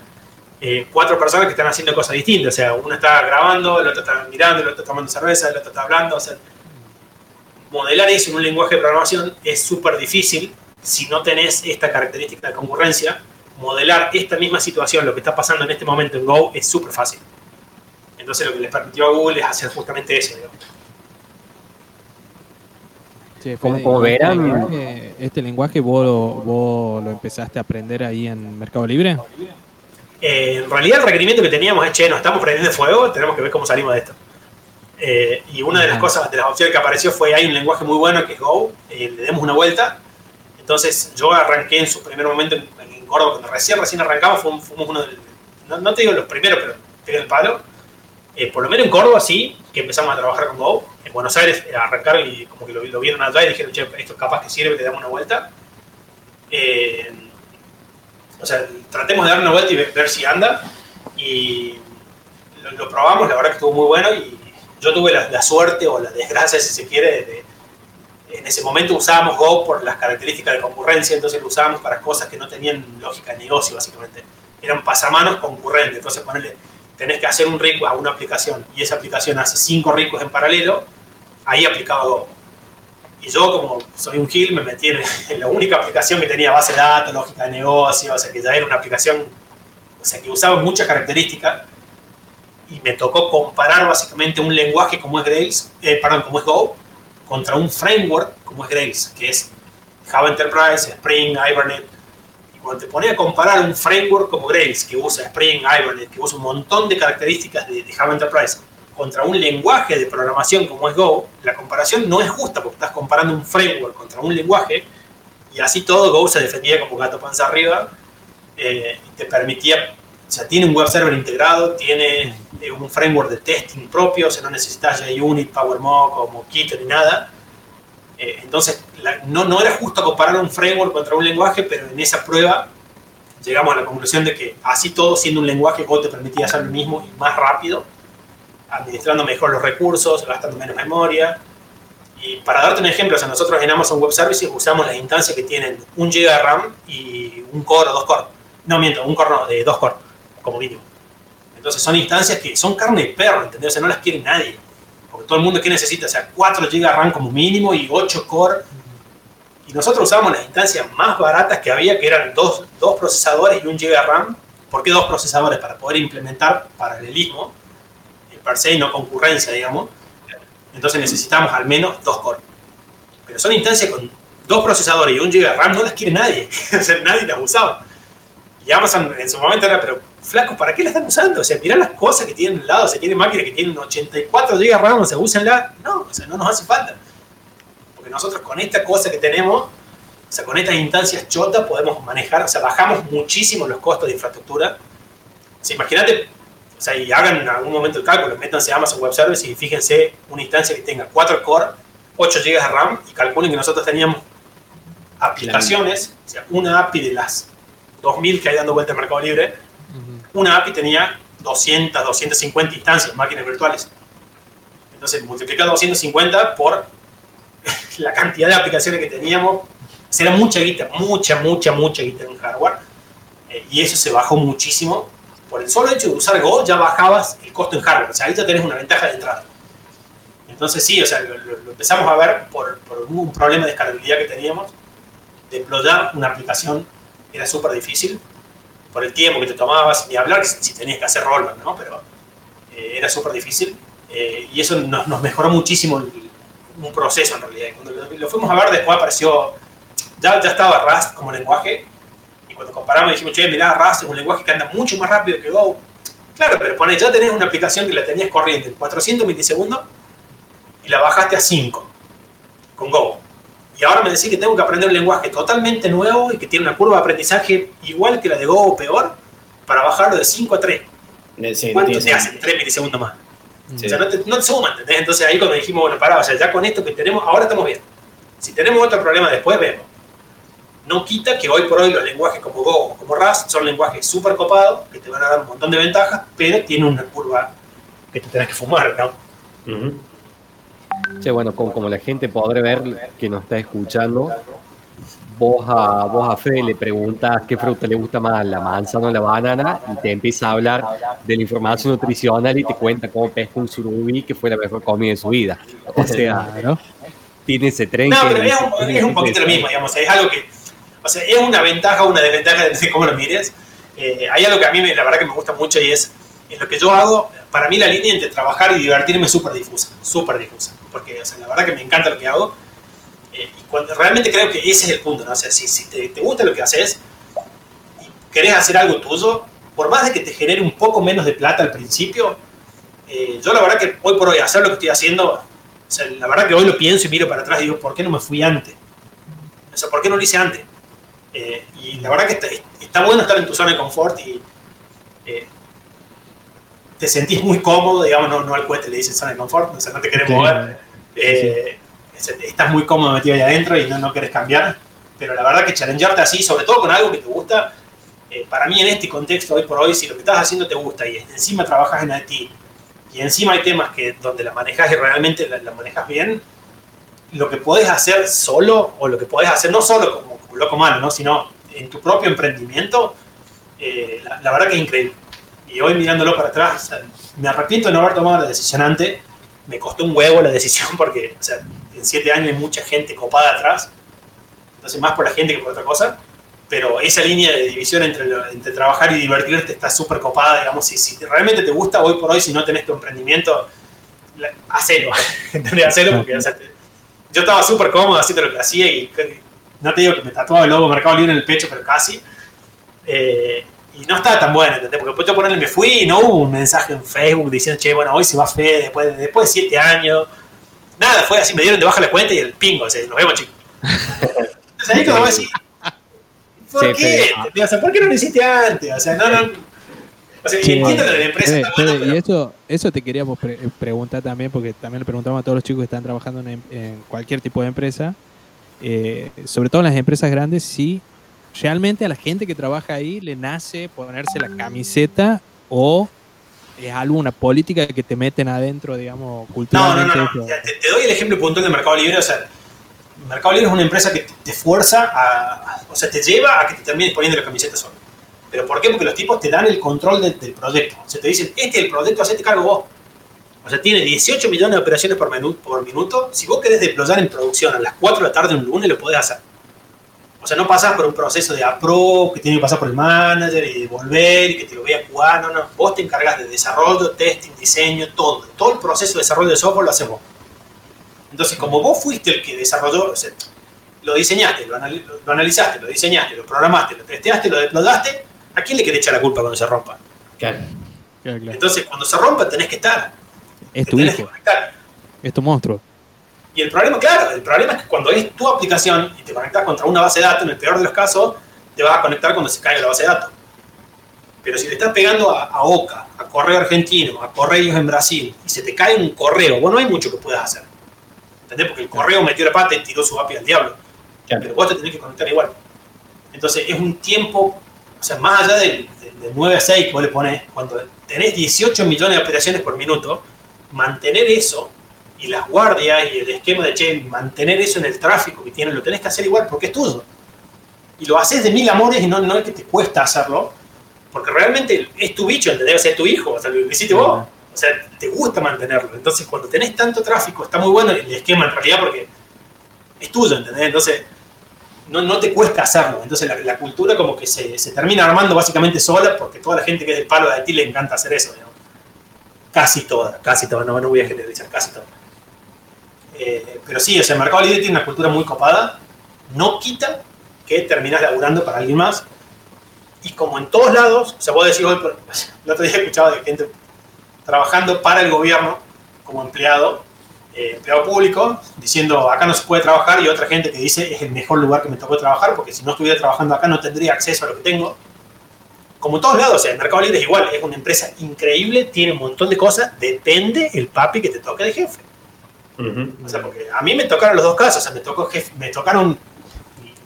eh, cuatro personas que están haciendo cosas distintas, o sea, uno está grabando, el otro está mirando, el otro está tomando cerveza, el otro está hablando, o sea, modelar eso en un lenguaje de programación es súper difícil si no tenés esta característica de concurrencia, modelar esta misma situación, lo que está pasando en este momento en Go, es súper fácil. Entonces lo que les permitió a Google es hacer justamente eso. Che, Como- como ¿y este verán- lenguaje- ¿Este lenguaje vos, lo- vos lo empezaste a aprender ahí en Mercado Libre? Eh, en realidad el requerimiento que teníamos es, che, nos estamos prendiendo de fuego, tenemos que ver cómo salimos de esto. Eh, y una de las cosas, de las opciones que apareció fue, hay un lenguaje muy bueno que es Go, eh, le demos una vuelta. Entonces yo arranqué en su primer momento en, en Córdoba, cuando recién, recién arrancamos, fuimos, fuimos uno del, no, no te digo los primeros, pero te el palo. Eh, por lo menos en Córdoba sí, que empezamos a trabajar con Go. En Buenos Aires arrancaron y como que lo, lo vieron allá y dijeron, che, esto es capaz que sirve, le damos una vuelta. Eh, o sea, tratemos de dar una vuelta y ver si anda. Y lo, lo probamos, la verdad que estuvo muy bueno. Y yo tuve la, la suerte o la desgracia, si se quiere, de, de- en ese momento usábamos Go por las características de concurrencia, entonces lo usábamos para cosas que no tenían lógica de negocio, básicamente. Eran pasamanos concurrentes, entonces ponerle, tenés que hacer un request a una aplicación y esa aplicación hace cinco requests en paralelo, ahí aplicaba Go. Y yo, como soy un gil, me metí en, la única aplicación que tenía base de datos, lógica de negocio, o sea, que ya era una aplicación, o sea, que usaba muchas características. Y me tocó comparar básicamente un lenguaje como es Grails, eh, perdón, como es Go, contra un framework como es Grails, que es Java Enterprise, Spring, Hibernate. Cuando te ponía a comparar un framework como Grails, que usa Spring, Hibernate, que usa un montón de características de, de Java Enterprise, contra un lenguaje de programación como es Go, la comparación no es justa porque estás comparando un framework contra un lenguaje y así todo Go se defendía como gato panza arriba eh, te permitía, o sea, tiene un web server integrado, tiene eh, un framework de testing propio, o sea, no necesitas JUnit, PowerMock o Mockito ni nada. Eh, entonces, la- no, no era justo comparar un framework contra un lenguaje, pero en esa prueba llegamos a la conclusión de que así todo, siendo un lenguaje, Go te permitía hacer lo mismo y más rápido, administrando mejor los recursos, gastando menos memoria. Y para darte un ejemplo, o sea, nosotros en Amazon Web Services usamos las instancias que tienen un GB de RAM y un core o dos core. No, miento, un core no, de dos core, como mínimo. Entonces son instancias que son carne de perro, ¿entendés? O sea, no las quiere nadie. Porque todo el mundo que necesita, o sea, 4 GB RAM como mínimo y 8 core. Y nosotros usamos las instancias más baratas que había, que eran dos, dos procesadores y un GB de RAM. ¿Por qué dos procesadores? Para poder implementar paralelismo, eh, per se y no concurrencia, digamos. Entonces necesitamos al menos dos core. Pero son instancias con dos procesadores y un GB de RAM, no las quiere nadie. nadie las usaba. Y Amazon en su momento era, pero flaco, ¿para qué la están usando? O sea, mirá las cosas que tienen al lado. O sea, tienen máquinas que tienen 84 GB RAM, o sea, úsenla. No, o sea, no nos hace falta. Porque nosotros con esta cosa que tenemos, o sea, con estas instancias chotas podemos manejar, o sea, bajamos muchísimo los costos de infraestructura. O sea, imagínate, o sea, y hagan en algún momento el cálculo, métanse a Amazon Web Service y fíjense una instancia que tenga 4 core, 8 GB de RAM y calculen que nosotros teníamos aplicaciones, o sea, una API de las 2000 que hay dando vuelta en Mercado Libre, una API tenía 200, 250 instancias, máquinas virtuales. Entonces, multiplica 250 por la cantidad de aplicaciones que teníamos. Era mucha guita, mucha, mucha, mucha guita en hardware. Eh, y eso se bajó muchísimo. Por el solo hecho de usar Go, ya bajabas el costo en hardware. O sea, ahí ya tenés una ventaja de entrada. Entonces, sí, o sea, lo- lo empezamos a ver por, por un problema de escalabilidad que teníamos. Deployar una aplicación era súper difícil por el tiempo que te tomabas, ni hablar si tenías que hacer rollback, ¿no? Pero eh, era súper difícil eh, y eso nos, nos mejoró muchísimo el- un proceso en realidad. Cuando lo, lo fuimos a ver después apareció, ya, ya estaba Rust como lenguaje y cuando comparamos dijimos, che, mirá, Rust es un lenguaje que anda mucho más rápido que Go. Claro, pero pone, ya tenés una aplicación que la tenías corriente en 400 milisegundos y la bajaste a 5 con Go. Y ahora me decís que tengo que aprender un lenguaje totalmente nuevo y que tiene una curva de aprendizaje igual que la de Go o peor para bajarlo de 5 a 3. Eh, Sí, ¿Cuánto tiene sentido. hacen? 3 milisegundos más. Sí. O sea, no te, no te suma, ¿entendés? Entonces ahí cuando dijimos, bueno, pará, o sea, ya con esto que tenemos, ahora estamos bien. Si tenemos otro problema después, vemos. No quita que hoy por hoy los lenguajes como Go o como Rust son lenguajes súper copados, que te van a dar un montón de ventajas, pero tienen una curva que te tenés que fumar, ¿no? Ujú. Che, bueno, como, como la gente podrá ver que nos está escuchando, vos a, vos a Fede le preguntas qué fruta le gusta más, la manzana o la banana, y te empieza a hablar de la información nutricional y te cuenta cómo pesca un surubí que fue la mejor comida de su vida. O sea, Claro. tiene ese tren No, pero es un, es poquito lo mismo, digamos. Es algo que. O sea, es una ventaja o una desventaja de cómo lo mires. Eh, hay algo que a mí, me- la verdad, que me gusta mucho y es. En lo que yo hago, para mí la línea entre trabajar y divertirme es súper difusa. Súper difusa. Porque, o sea, la verdad que me encanta lo que hago. Eh, y cuando, realmente creo que ese es el punto, ¿no? O sea, si, si te, te gusta lo que haces y querés hacer algo tuyo, por más de que te genere un poco menos de plata al principio, eh, yo la verdad que hoy por hoy hacer lo que estoy haciendo, o sea, la verdad que hoy lo pienso y miro para atrás y digo, ¿por qué no me fui antes? O sea, ¿por qué no lo hice antes? Eh, y la verdad que está, está, bueno estar en tu zona de confort y eh, te sentís muy cómodo, digamos, no, no al cohete le dicen zona de confort, o sea, no te querés mover. Eh, sí. Estás muy cómodo metido ahí adentro y no, no querés cambiar. Pero la verdad que challengearte así, sobre todo con algo que te gusta, eh, para mí en este contexto, hoy por hoy, si lo que estás haciendo te gusta y encima trabajas en IT y encima hay temas que donde la manejas y realmente la, la manejas bien, lo que podés hacer solo o lo que podés hacer no solo como, como loco malo, ¿no? sino en tu propio emprendimiento, eh, la, la, verdad que es increíble. Y hoy mirándolo para atrás, me arrepiento de no haber tomado la decisión antes. Me costó un huevo la decisión porque o sea, en siete años hay mucha gente copada atrás. Entonces, más por la gente que por otra cosa. Pero esa línea de división entre, entre trabajar y divertirte está súper copada, digamos. Si, realmente te gusta, hoy por hoy, si no tenés tu emprendimiento, hacelo. hacelo porque yo estaba súper cómodo haciendo lo que hacía y no te digo que me tatuaba el logo Mercado Libre en el pecho, pero casi. Eh, y no estaba tan bueno, ¿entendés? Porque después ponerle me fui y no hubo un mensaje en Facebook diciendo, che, bueno, hoy se va Fede después de, después de siete años. Nada, fue así, me dieron de baja la cuenta y el pingo, o sea, nos vemos, chicos. sea, ahí como así, ¿por sí, qué? Pero, o sea, ¿por qué no lo hiciste antes? O sea, no, no. O sea, sí, entiendo que la empresa Fede, está buena, Fede, pero... Y eso, eso te queríamos pre preguntar también, porque también le preguntamos a todos los chicos que están trabajando en, en cualquier tipo de empresa, eh, sobre todo en las empresas grandes, si realmente a la gente que trabaja ahí le nace ponerse la camiseta o es alguna política que te meten adentro, digamos, culturalmente. No, no, no. no. Te, te, doy el ejemplo puntual de Mercado Libre. O sea, Mercado Libre es una empresa que te fuerza a, o sea, te lleva a que te termines poniendo la camiseta solo. ¿Pero por qué? Porque los tipos te dan el control de, del proyecto. O sea, te dicen, este es el proyecto, hacete cargo vos. O sea, tiene 18 millones de operaciones por minuto. Si vos querés deployar en producción a las 4 de la tarde un lunes, lo podés hacer. O sea, no pasas por un proceso de approve, que tiene que pasar por el manager y volver y que te lo vea jugar. No, no. Vos te encargas de desarrollo, testing, diseño, todo. Todo el proceso de desarrollo de software lo hacemos. Entonces, como vos fuiste el que desarrolló, o sea, lo diseñaste, lo, anal lo, analizaste, lo diseñaste, lo programaste, lo testeaste, lo deployaste, ¿a quién le querés echar la culpa cuando se rompa? Claro. Claro, claro. Entonces, cuando se rompa, tenés que estar. Es tu hijo. Es tu monstruo. Y el problema, claro, el problema es que cuando es tu aplicación y te conectas contra una base de datos, en el peor de los casos, te vas a conectar cuando se caiga la base de datos. Pero si le estás pegando a, a OCA, a correo argentino, a correos en Brasil, y se te cae un correo, bueno, no hay mucho que puedas hacer. ¿Entendés? Porque el correo metió la pata y tiró su API al diablo. Claro. Pero vos te tenés que conectar igual. Entonces es un tiempo, o sea, más allá del, del, del 9 a 6 que vos le pones, cuando tenés 18 millones de operaciones por minuto, mantener eso y las guardias y el esquema de che, mantener eso en el tráfico que tienen, lo tenés que hacer igual porque es tuyo. Y lo haces de mil amores y no, no es que te cuesta hacerlo, porque realmente es tu bicho, ¿entendés? Es tu hijo, o sea, lo hiciste vos. O sea, te gusta mantenerlo. Entonces, cuando tenés tanto tráfico, está muy bueno el esquema en realidad porque es tuyo, ¿entendés? Entonces, no, no te cuesta hacerlo. Entonces, la, la cultura como que se, se, termina armando básicamente sola porque toda la gente que es del palo de ti le encanta hacer eso, ¿no? Casi toda, casi toda, no, no voy a generalizar, casi toda. Eh, pero sí, o sea, el Mercado Libre tiene una cultura muy copada, no quita que terminas laburando para alguien más. Y como en todos lados, o sea, vos decís, hoy, el otro día escuchaba de gente trabajando para el gobierno como empleado, eh, empleado público, diciendo acá no se puede trabajar, y otra gente que dice es el mejor lugar que me tocó trabajar, porque si no estuviera trabajando acá no tendría acceso a lo que tengo. Como en todos lados, o sea, el Mercado Libre es igual, es una empresa increíble, tiene un montón de cosas, depende el papi que te toque de jefe. Uh -huh. O sea, porque a mí me tocaron los dos casos, o sea, me, tocó jefe, me tocaron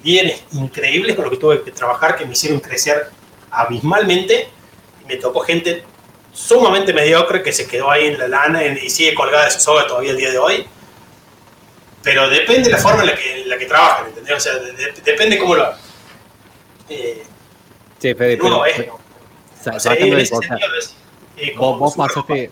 líderes increíbles con los que tuve que trabajar, que me hicieron crecer abismalmente, y me tocó gente sumamente mediocre que se quedó ahí en la lana y sigue colgada de su soga todavía el día de hoy. Pero depende de la forma en la que, en la que trabajan, ¿entendés? O sea, de, de, depende cómo lo hagan. Eh, sí, Fede, no, pero, es, o sea, en ese sentido es, eh, vos, vos pasaste,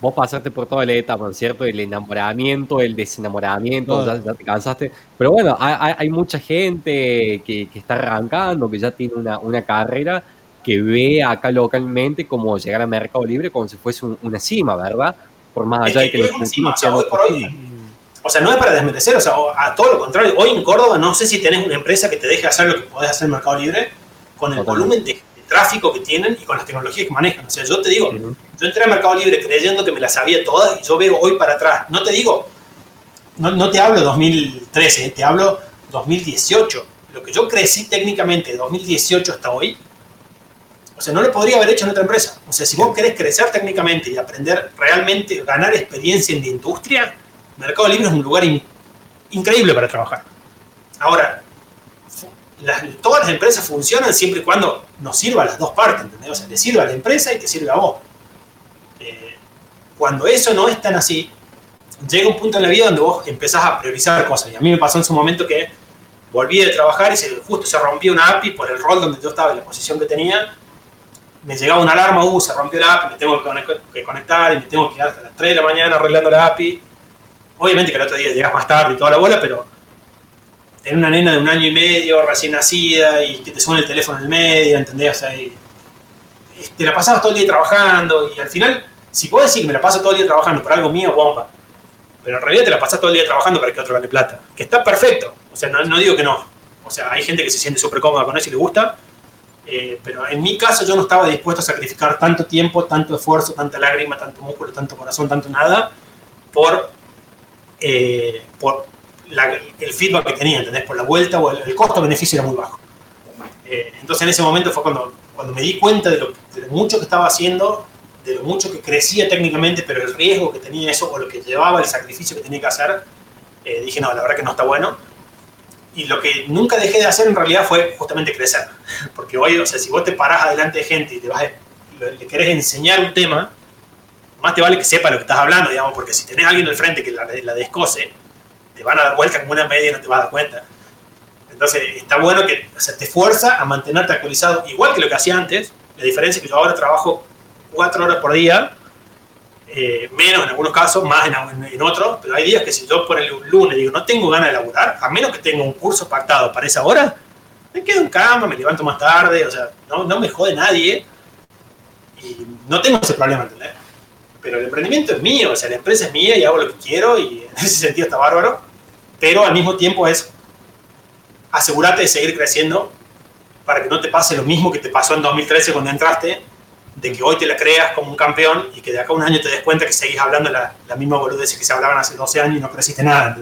vos pasaste por toda la etapa, ¿no es cierto? El enamoramiento, el desenamoramiento, no. ya, ya, te cansaste. Pero bueno, hay, hay mucha gente que, que, está arrancando, que ya tiene una, una, carrera, que ve acá localmente como llegar a Mercado Libre como si fuese un, una cima, ¿verdad? Por más allá de que los encima, o sea, hoy, por hoy, O sea, no es para desmerecer, o sea, a todo lo contrario. Hoy en Córdoba no sé si tenés una empresa que te deje hacer lo que podés hacer en Mercado Libre con el volumen de, tráfico que tienen y con las tecnologías que manejan. O sea, yo te digo, yo entré a Mercado Libre creyendo que me las sabía todas y yo veo hoy para atrás. No te digo, no, no te hablo 2013, te hablo 2018. Lo que yo crecí técnicamente de 2018 hasta hoy, o sea, no lo podría haber hecho en otra empresa. O sea, si vos querés crecer técnicamente y aprender realmente, ganar experiencia en la industria, Mercado Libre es un lugar increíble para trabajar. Ahora, todas las empresas funcionan siempre y cuando nos sirva a las dos partes, ¿entendés? O sea, le sirve a la empresa y te sirve a vos. Eh, cuando eso no es tan así, llega un punto en la vida donde vos empezás a priorizar cosas. Y a mí me pasó en su momento que volví de trabajar y se, justo se rompió una API por el rol donde yo estaba, en la posición que tenía. Me llegaba una alarma, uh, se rompió la API, me tengo que conectar y me tengo que quedar hasta las 3 de la mañana arreglando la API Obviamente que el otro día llegas más tarde y toda la bola, pero tener una nena de un año y medio, recién nacida, y que te suene el teléfono en el medio, ¿entendés? O sea, te la pasabas todo el día trabajando, y al final, si puedo decir que me la paso todo el día trabajando por algo mío, bomba. Pero en realidad te la pasas todo el día trabajando para que otro gane plata. Que está perfecto. O sea, no, digo que no. O sea, hay gente que se siente súper cómoda con eso y le gusta. Eh, pero en mi caso yo no estaba dispuesto a sacrificar tanto tiempo, tanto esfuerzo, tanta lágrima, tanto músculo, tanto corazón, tanto nada, por eh, por el feedback que tenía, ¿entendés? Por la vuelta o el, costo-beneficio era muy bajo. Eh, entonces en ese momento fue cuando, cuando me di cuenta de lo, mucho que estaba haciendo, de lo mucho que crecía técnicamente, pero el riesgo que tenía eso o lo que llevaba, el sacrificio que tenía que hacer, eh, dije, no, la verdad que no está bueno. Y lo que nunca dejé de hacer en realidad fue justamente crecer. Porque hoy, o sea, si vos te parás adelante de gente y te vas le querés enseñar un tema, más te vale que sepa lo que estás hablando, digamos, porque si tenés a alguien al frente que la, la descose, te van a dar vuelta como una media y no te vas a dar cuenta. Entonces, está bueno que te fuerza a mantenerte actualizado, igual que lo que hacía antes. La diferencia es que yo ahora trabajo cuatro horas por día, eh, menos en algunos casos, más en, en, otros, pero hay días que si yo por el lunes digo no tengo ganas de laburar, a menos que tenga un curso pactado para esa hora, me quedo en cama, me levanto más tarde, o sea, no, no me jode nadie y no tengo ese problema, ¿entendés? Pero el emprendimiento es mío, o sea, la empresa es mía y hago lo que quiero y en ese sentido está bárbaro, pero al mismo tiempo es asegúrate de seguir creciendo para que no te pase lo mismo que te pasó en 2013 cuando entraste, de que hoy te la creas como un campeón y que de acá a un año te des cuenta que seguís hablando la, la misma boludez que se hablaban hace 12 años y no creciste nada.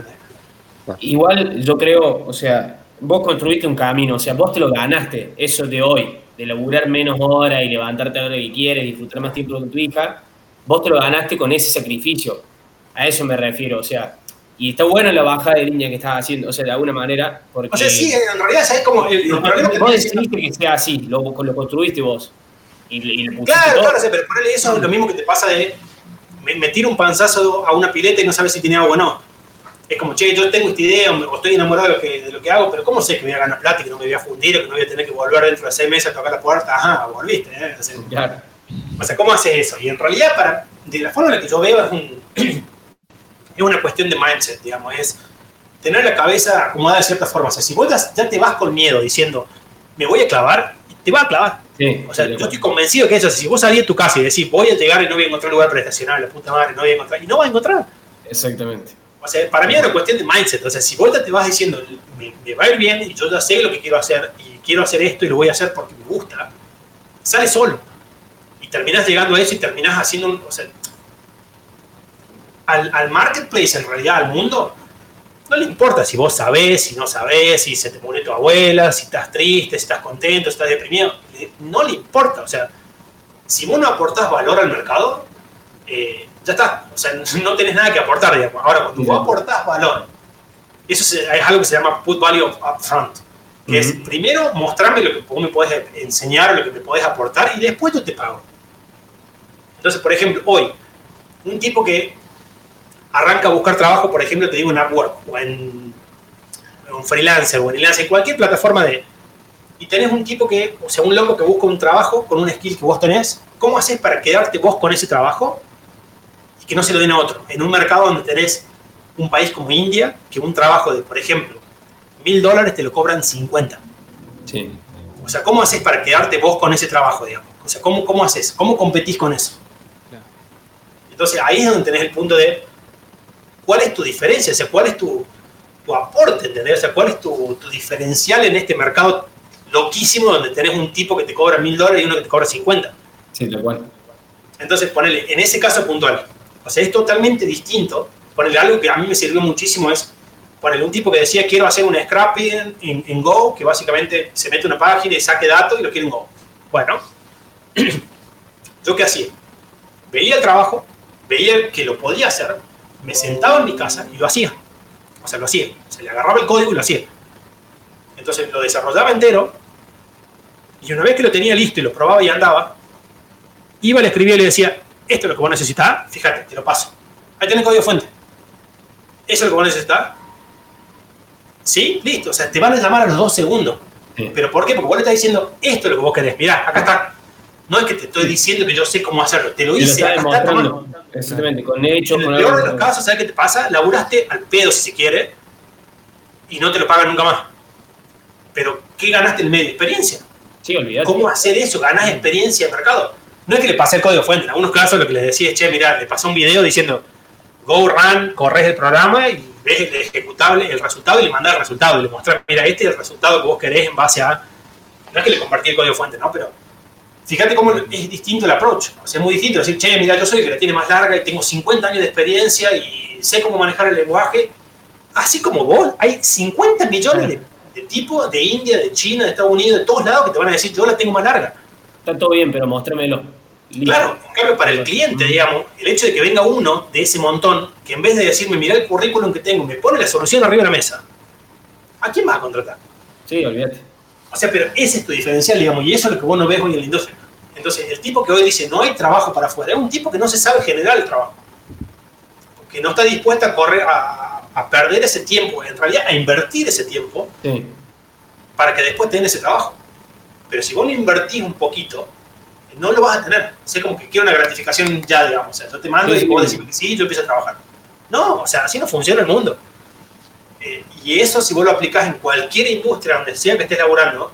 Igual yo creo, o sea, vos construiste un camino, o sea, vos te lo ganaste, eso de hoy, de laburar menos horas y levantarte a lo que quieres, disfrutar más tiempo con tu hija, vos te lo ganaste con ese sacrificio. A eso me refiero, o sea, y está buena la bajada de línea que estás haciendo, o sea, de alguna manera. Porque, o sea, sí, en realidad, ¿sabes cómo? El, problema que vos decidiste que sea así, lo, lo construiste vos. Y, y claro, claro, pero por eso es lo mismo que te pasa de me, tiro un panzazo a una pileta y no sabes si tiene agua o no. Es como, che, yo tengo esta idea o estoy enamorado de lo, que, de lo que hago, pero ¿cómo sé que voy a ganar plata y que no me voy a fundir o que no voy a tener que volver dentro de seis meses a tocar la puerta? Ajá, volviste, ¿eh? claro. O sea, ¿cómo haces eso? Y en realidad, para, de la forma en la que yo veo, es, un, es una cuestión de mindset, digamos, es tener la cabeza acomodada de cierta forma. O sea, si vos ya te vas con miedo diciendo, me voy a clavar, te va a clavar. o sea, yo estoy convencido que eso, si vos salís de tu casa y decís, voy a llegar y no voy a encontrar lugar para estacionar, la puta madre, no voy a encontrar, y no vas a encontrar. Exactamente. O sea, para mí es una cuestión de mindset. O sea, si vos te vas diciendo, me, me, va a ir bien y yo ya sé lo que quiero hacer y quiero hacer esto y lo voy a hacer porque me gusta, sale solo terminas llegando a eso y terminas haciendo o sea, al, marketplace, en realidad, al mundo, no le importa si vos sabés, si no sabés, si se te murió tu abuela, si estás triste, si estás contento, si estás deprimido. No le importa. O sea, si vos no aportás valor al mercado, eh, ya está. O sea, no tenés nada que aportar, digamos. Ahora, cuando vos aportás valor, eso es, algo que se llama put value up front. Que es primero mostrarme lo que vos me podés enseñar, lo que me podés aportar, y después yo te pago. Entonces, por ejemplo, hoy, un tipo que arranca a buscar trabajo, por ejemplo, te digo en Upwork o en, un freelancer o en en cualquier plataforma de... Y tenés un tipo que, o sea, un loco que busca un trabajo con un skill que vos tenés, ¿cómo haces para quedarte vos con ese trabajo y que no se lo den a otro? En un mercado donde tenés un país como India, que un trabajo de, por ejemplo, mil dólares te lo cobran 50. Sí. O sea, ¿cómo haces para quedarte vos con ese trabajo, digamos? O sea, ¿cómo, cómo haces? ¿Cómo competís con eso? Entonces ahí es donde tenés el punto de cuál es tu diferencia, o sea, cuál es tu, tu aporte, ¿entendés? O sea, cuál es tu, tu, diferencial en este mercado loquísimo donde tenés un tipo que te cobra mil dólares y uno que te cobra 50. Sí, tal cual. Entonces, ponele, en ese caso puntual, o sea, es totalmente distinto. Ponele algo que a mí me sirvió muchísimo es, ponele un tipo que decía quiero hacer un scrapping en, en Go, que básicamente se mete una página y saque datos y lo quiere en Go. Bueno, ¿yo qué hacía? Veía el trabajo, veía que lo podía hacer, me sentaba en mi casa y lo hacía. O sea, lo hacía. Se le agarraba el código y lo hacía. Entonces lo desarrollaba entero y una vez que lo tenía listo y lo probaba y andaba, iba, le escribía y le decía, esto es lo que vos necesitas, fíjate, te lo paso. Ahí tenés código fuente. ¿Eso es lo que vos necesitas? ¿Sí? Listo. O sea, te van a llamar a los dos segundos. Sí. ¿Pero por qué? Porque vos le estás diciendo, esto es lo que vos querés. Mirá, acá está. No es que te estoy diciendo que yo sé cómo hacerlo. Te lo hice. Te lo está Exactamente, con hechos. En el peor de los casos, ¿sabes qué te pasa? Laburaste al pedo, si se quiere, y no te lo pagan nunca más. Pero, ¿qué ganaste en medio? Experiencia. Sí, olvidate. ¿Cómo hacer eso? Ganás experiencia de mercado. No es que le pasé el código fuente. En algunos casos lo que le decía es, che, mira, le pasó un video diciendo, go run, corres el programa y ves el ejecutable, el resultado y le mandás el resultado. Y le mostrás, mira, este es el resultado que vos querés en base a... No es que le compartí el código fuente, ¿no? Pero fíjate cómo es distinto el approach. O sea, es muy distinto decir, che, mira, yo soy el que la tiene más larga y tengo 50 años de experiencia y sé cómo manejar el lenguaje. Así como vos, hay 50 millones de, de tipos de India, de China, de Estados Unidos, de todos lados que te van a decir, yo la tengo más larga. Está todo bien, pero mostrémelo. Claro, en cambio, para el cliente, digamos, el hecho de que venga uno de ese montón, que en vez de decirme, mira el currículum que tengo, me pone la solución arriba de la mesa, ¿a quién vas a contratar? Sí, olvídate. O sea, pero ese es tu diferencial, digamos, y eso es lo que vos no ves hoy en la industria. Entonces, el tipo que hoy dice, no hay trabajo para afuera, es un tipo que no se sabe generar el trabajo. Que no está dispuesto a correr, a, a perder ese tiempo, en realidad a invertir ese tiempo, Sí. para que después tengan ese trabajo. Pero si vos no invertís un poquito, no lo vas a tener. O sea, como que quiero una gratificación ya, digamos. O sea, yo te mando Sí, y vos decís que sí, yo empiezo a trabajar. No, o sea, así no funciona el mundo. Eh, y eso, si vos lo aplicás en cualquier industria donde sea que estés laburando,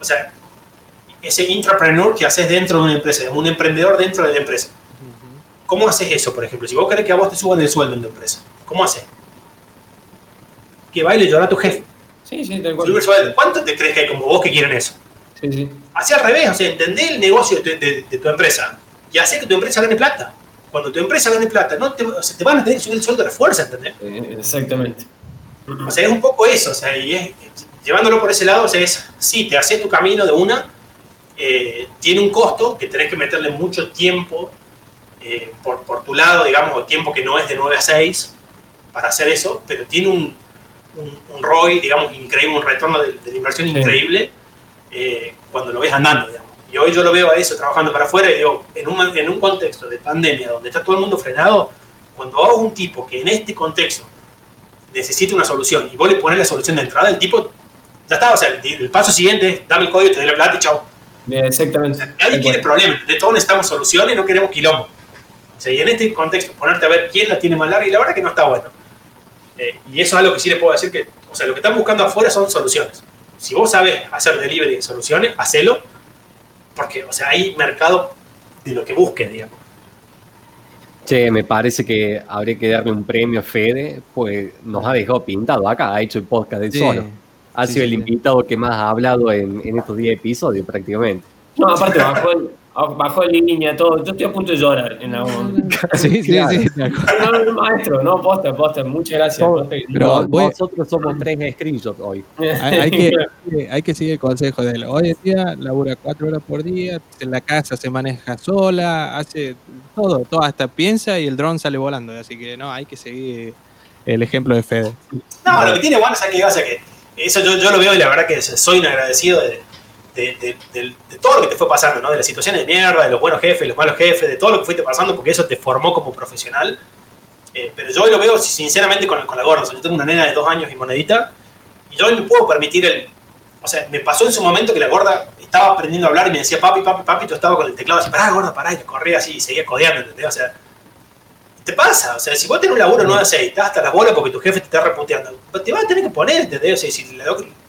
o sea, ese intrapreneur que haces dentro de una empresa, un emprendedor dentro de la empresa. ¿Cómo haces eso, por ejemplo? Si vos querés que a vos te suban el sueldo en tu empresa, ¿cómo haces? Que baile y llora a tu jefe. Sí, sí, tal cual. ¿Cuántos te crees que hay como vos que quieren eso? Sí, sí. Así al revés, o sea, entender el negocio de tu, de- de tu empresa y hacer que tu empresa gane plata. Cuando tu empresa gane plata, no te, o sea, te van a tener que subir el sueldo de la fuerza, ¿entendés? Eh, Exactamente. O sea, es un poco eso, o sea, y es, llevándolo por ese lado, o sea, es, sí, te haces tu camino de una, eh, tiene un costo que tenés que meterle mucho tiempo eh, por, por tu lado, digamos, o tiempo que no es de 9 a 6 para hacer eso, pero tiene un, un, un ROI, digamos, increíble, un retorno de, de la inversión Sí. increíble eh, cuando lo ves andando, digamos. Y hoy yo lo veo a eso trabajando para afuera y digo, en un, en un contexto de pandemia donde está todo el mundo frenado, cuando hago un tipo que en este contexto necesita una solución y vos le pones la solución de entrada, el tipo ya está, o sea, el, el paso siguiente es dame el código, te doy la plata y chao. Exactamente. Nadie quiere problemas, de todos necesitamos soluciones, no queremos quilombo. O sea, y en este contexto, ponerte a ver quién la tiene más larga, y la verdad que no está bueno. Eh, y eso es algo que sí les puedo decir que, o sea, lo que están buscando afuera son soluciones. Si vos sabes hacer delivery de soluciones, hacelo, porque, o sea, hay mercado de lo que busques, digamos. Che, me parece que habría que darle un premio a Fede, pues nos ha dejado pintado acá, ha hecho el podcast del Sí, solo. Ha sí, sido sí, el sí. invitado que más ha hablado en, en estos 10 episodios prácticamente. No, aparte bajó, el, bajó en línea, todo. Yo estoy a punto de llorar en algún momento. Sí, sí, Claro. sí. No, no, maestro, no, posta, posta. Muchas gracias. Posta Pero No, voy- nosotros somos tres screenshots hoy. Hay, hay que, hay que seguir el consejo de él. Hoy en día labura cuatro horas por día, en la casa se maneja sola, hace todo, todo hasta piensa y el dron sale volando. Así que no, hay que seguir el ejemplo de Fede. No, lo que tiene bueno es que, o sea, que eso yo, yo lo veo y la verdad que soy un agradecido de, de, de- de- de todo lo que te fue pasando, ¿no? De las situaciones de mierda, de los buenos jefes, los malos jefes, de todo lo que fuiste pasando, porque eso te formó como profesional. Eh, pero yo hoy lo veo sinceramente con, con la gorda. O sea, yo tengo una nena de dos años y monedita, y yo hoy me puedo permitir el. O sea, me pasó en su momento que la gorda estaba aprendiendo a hablar y me decía papi, papi, papi, yo estaba con el teclado así, pará, gorda, pará, y corría así y seguía codeando, ¿entendés? O sea, te pasa, o sea, si vos tenés un laburo 9 a 6, estás hasta las bolas porque tu jefe te está reputeando, te vas a tener que poner, ¿entendés? O sea, si la-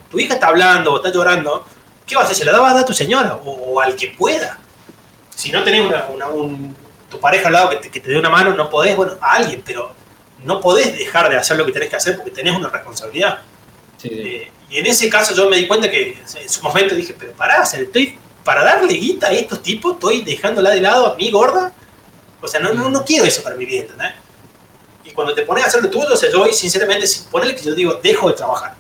tu hija está hablando o está llorando, ¿qué vas a hacer? ¿Se la dabas a tu señora o, o al que pueda? Si no tenés una, una- un- tu pareja al lado que te, que te dé una mano, no podés, bueno, a alguien, pero no podés dejar de hacer lo que tenés que hacer porque tenés una responsabilidad. Sí, sí. Eh, y en ese caso yo me di cuenta que en su momento dije, pero pará, estoy, para darle guita a estos tipos, estoy dejándola de lado a mi gorda. O sea, no, no, no quiero eso para mi vida, ¿entendés? Y cuando te pones a hacer lo tuyo, o sea, yo sinceramente, si ponele que yo digo, dejo de trabajar,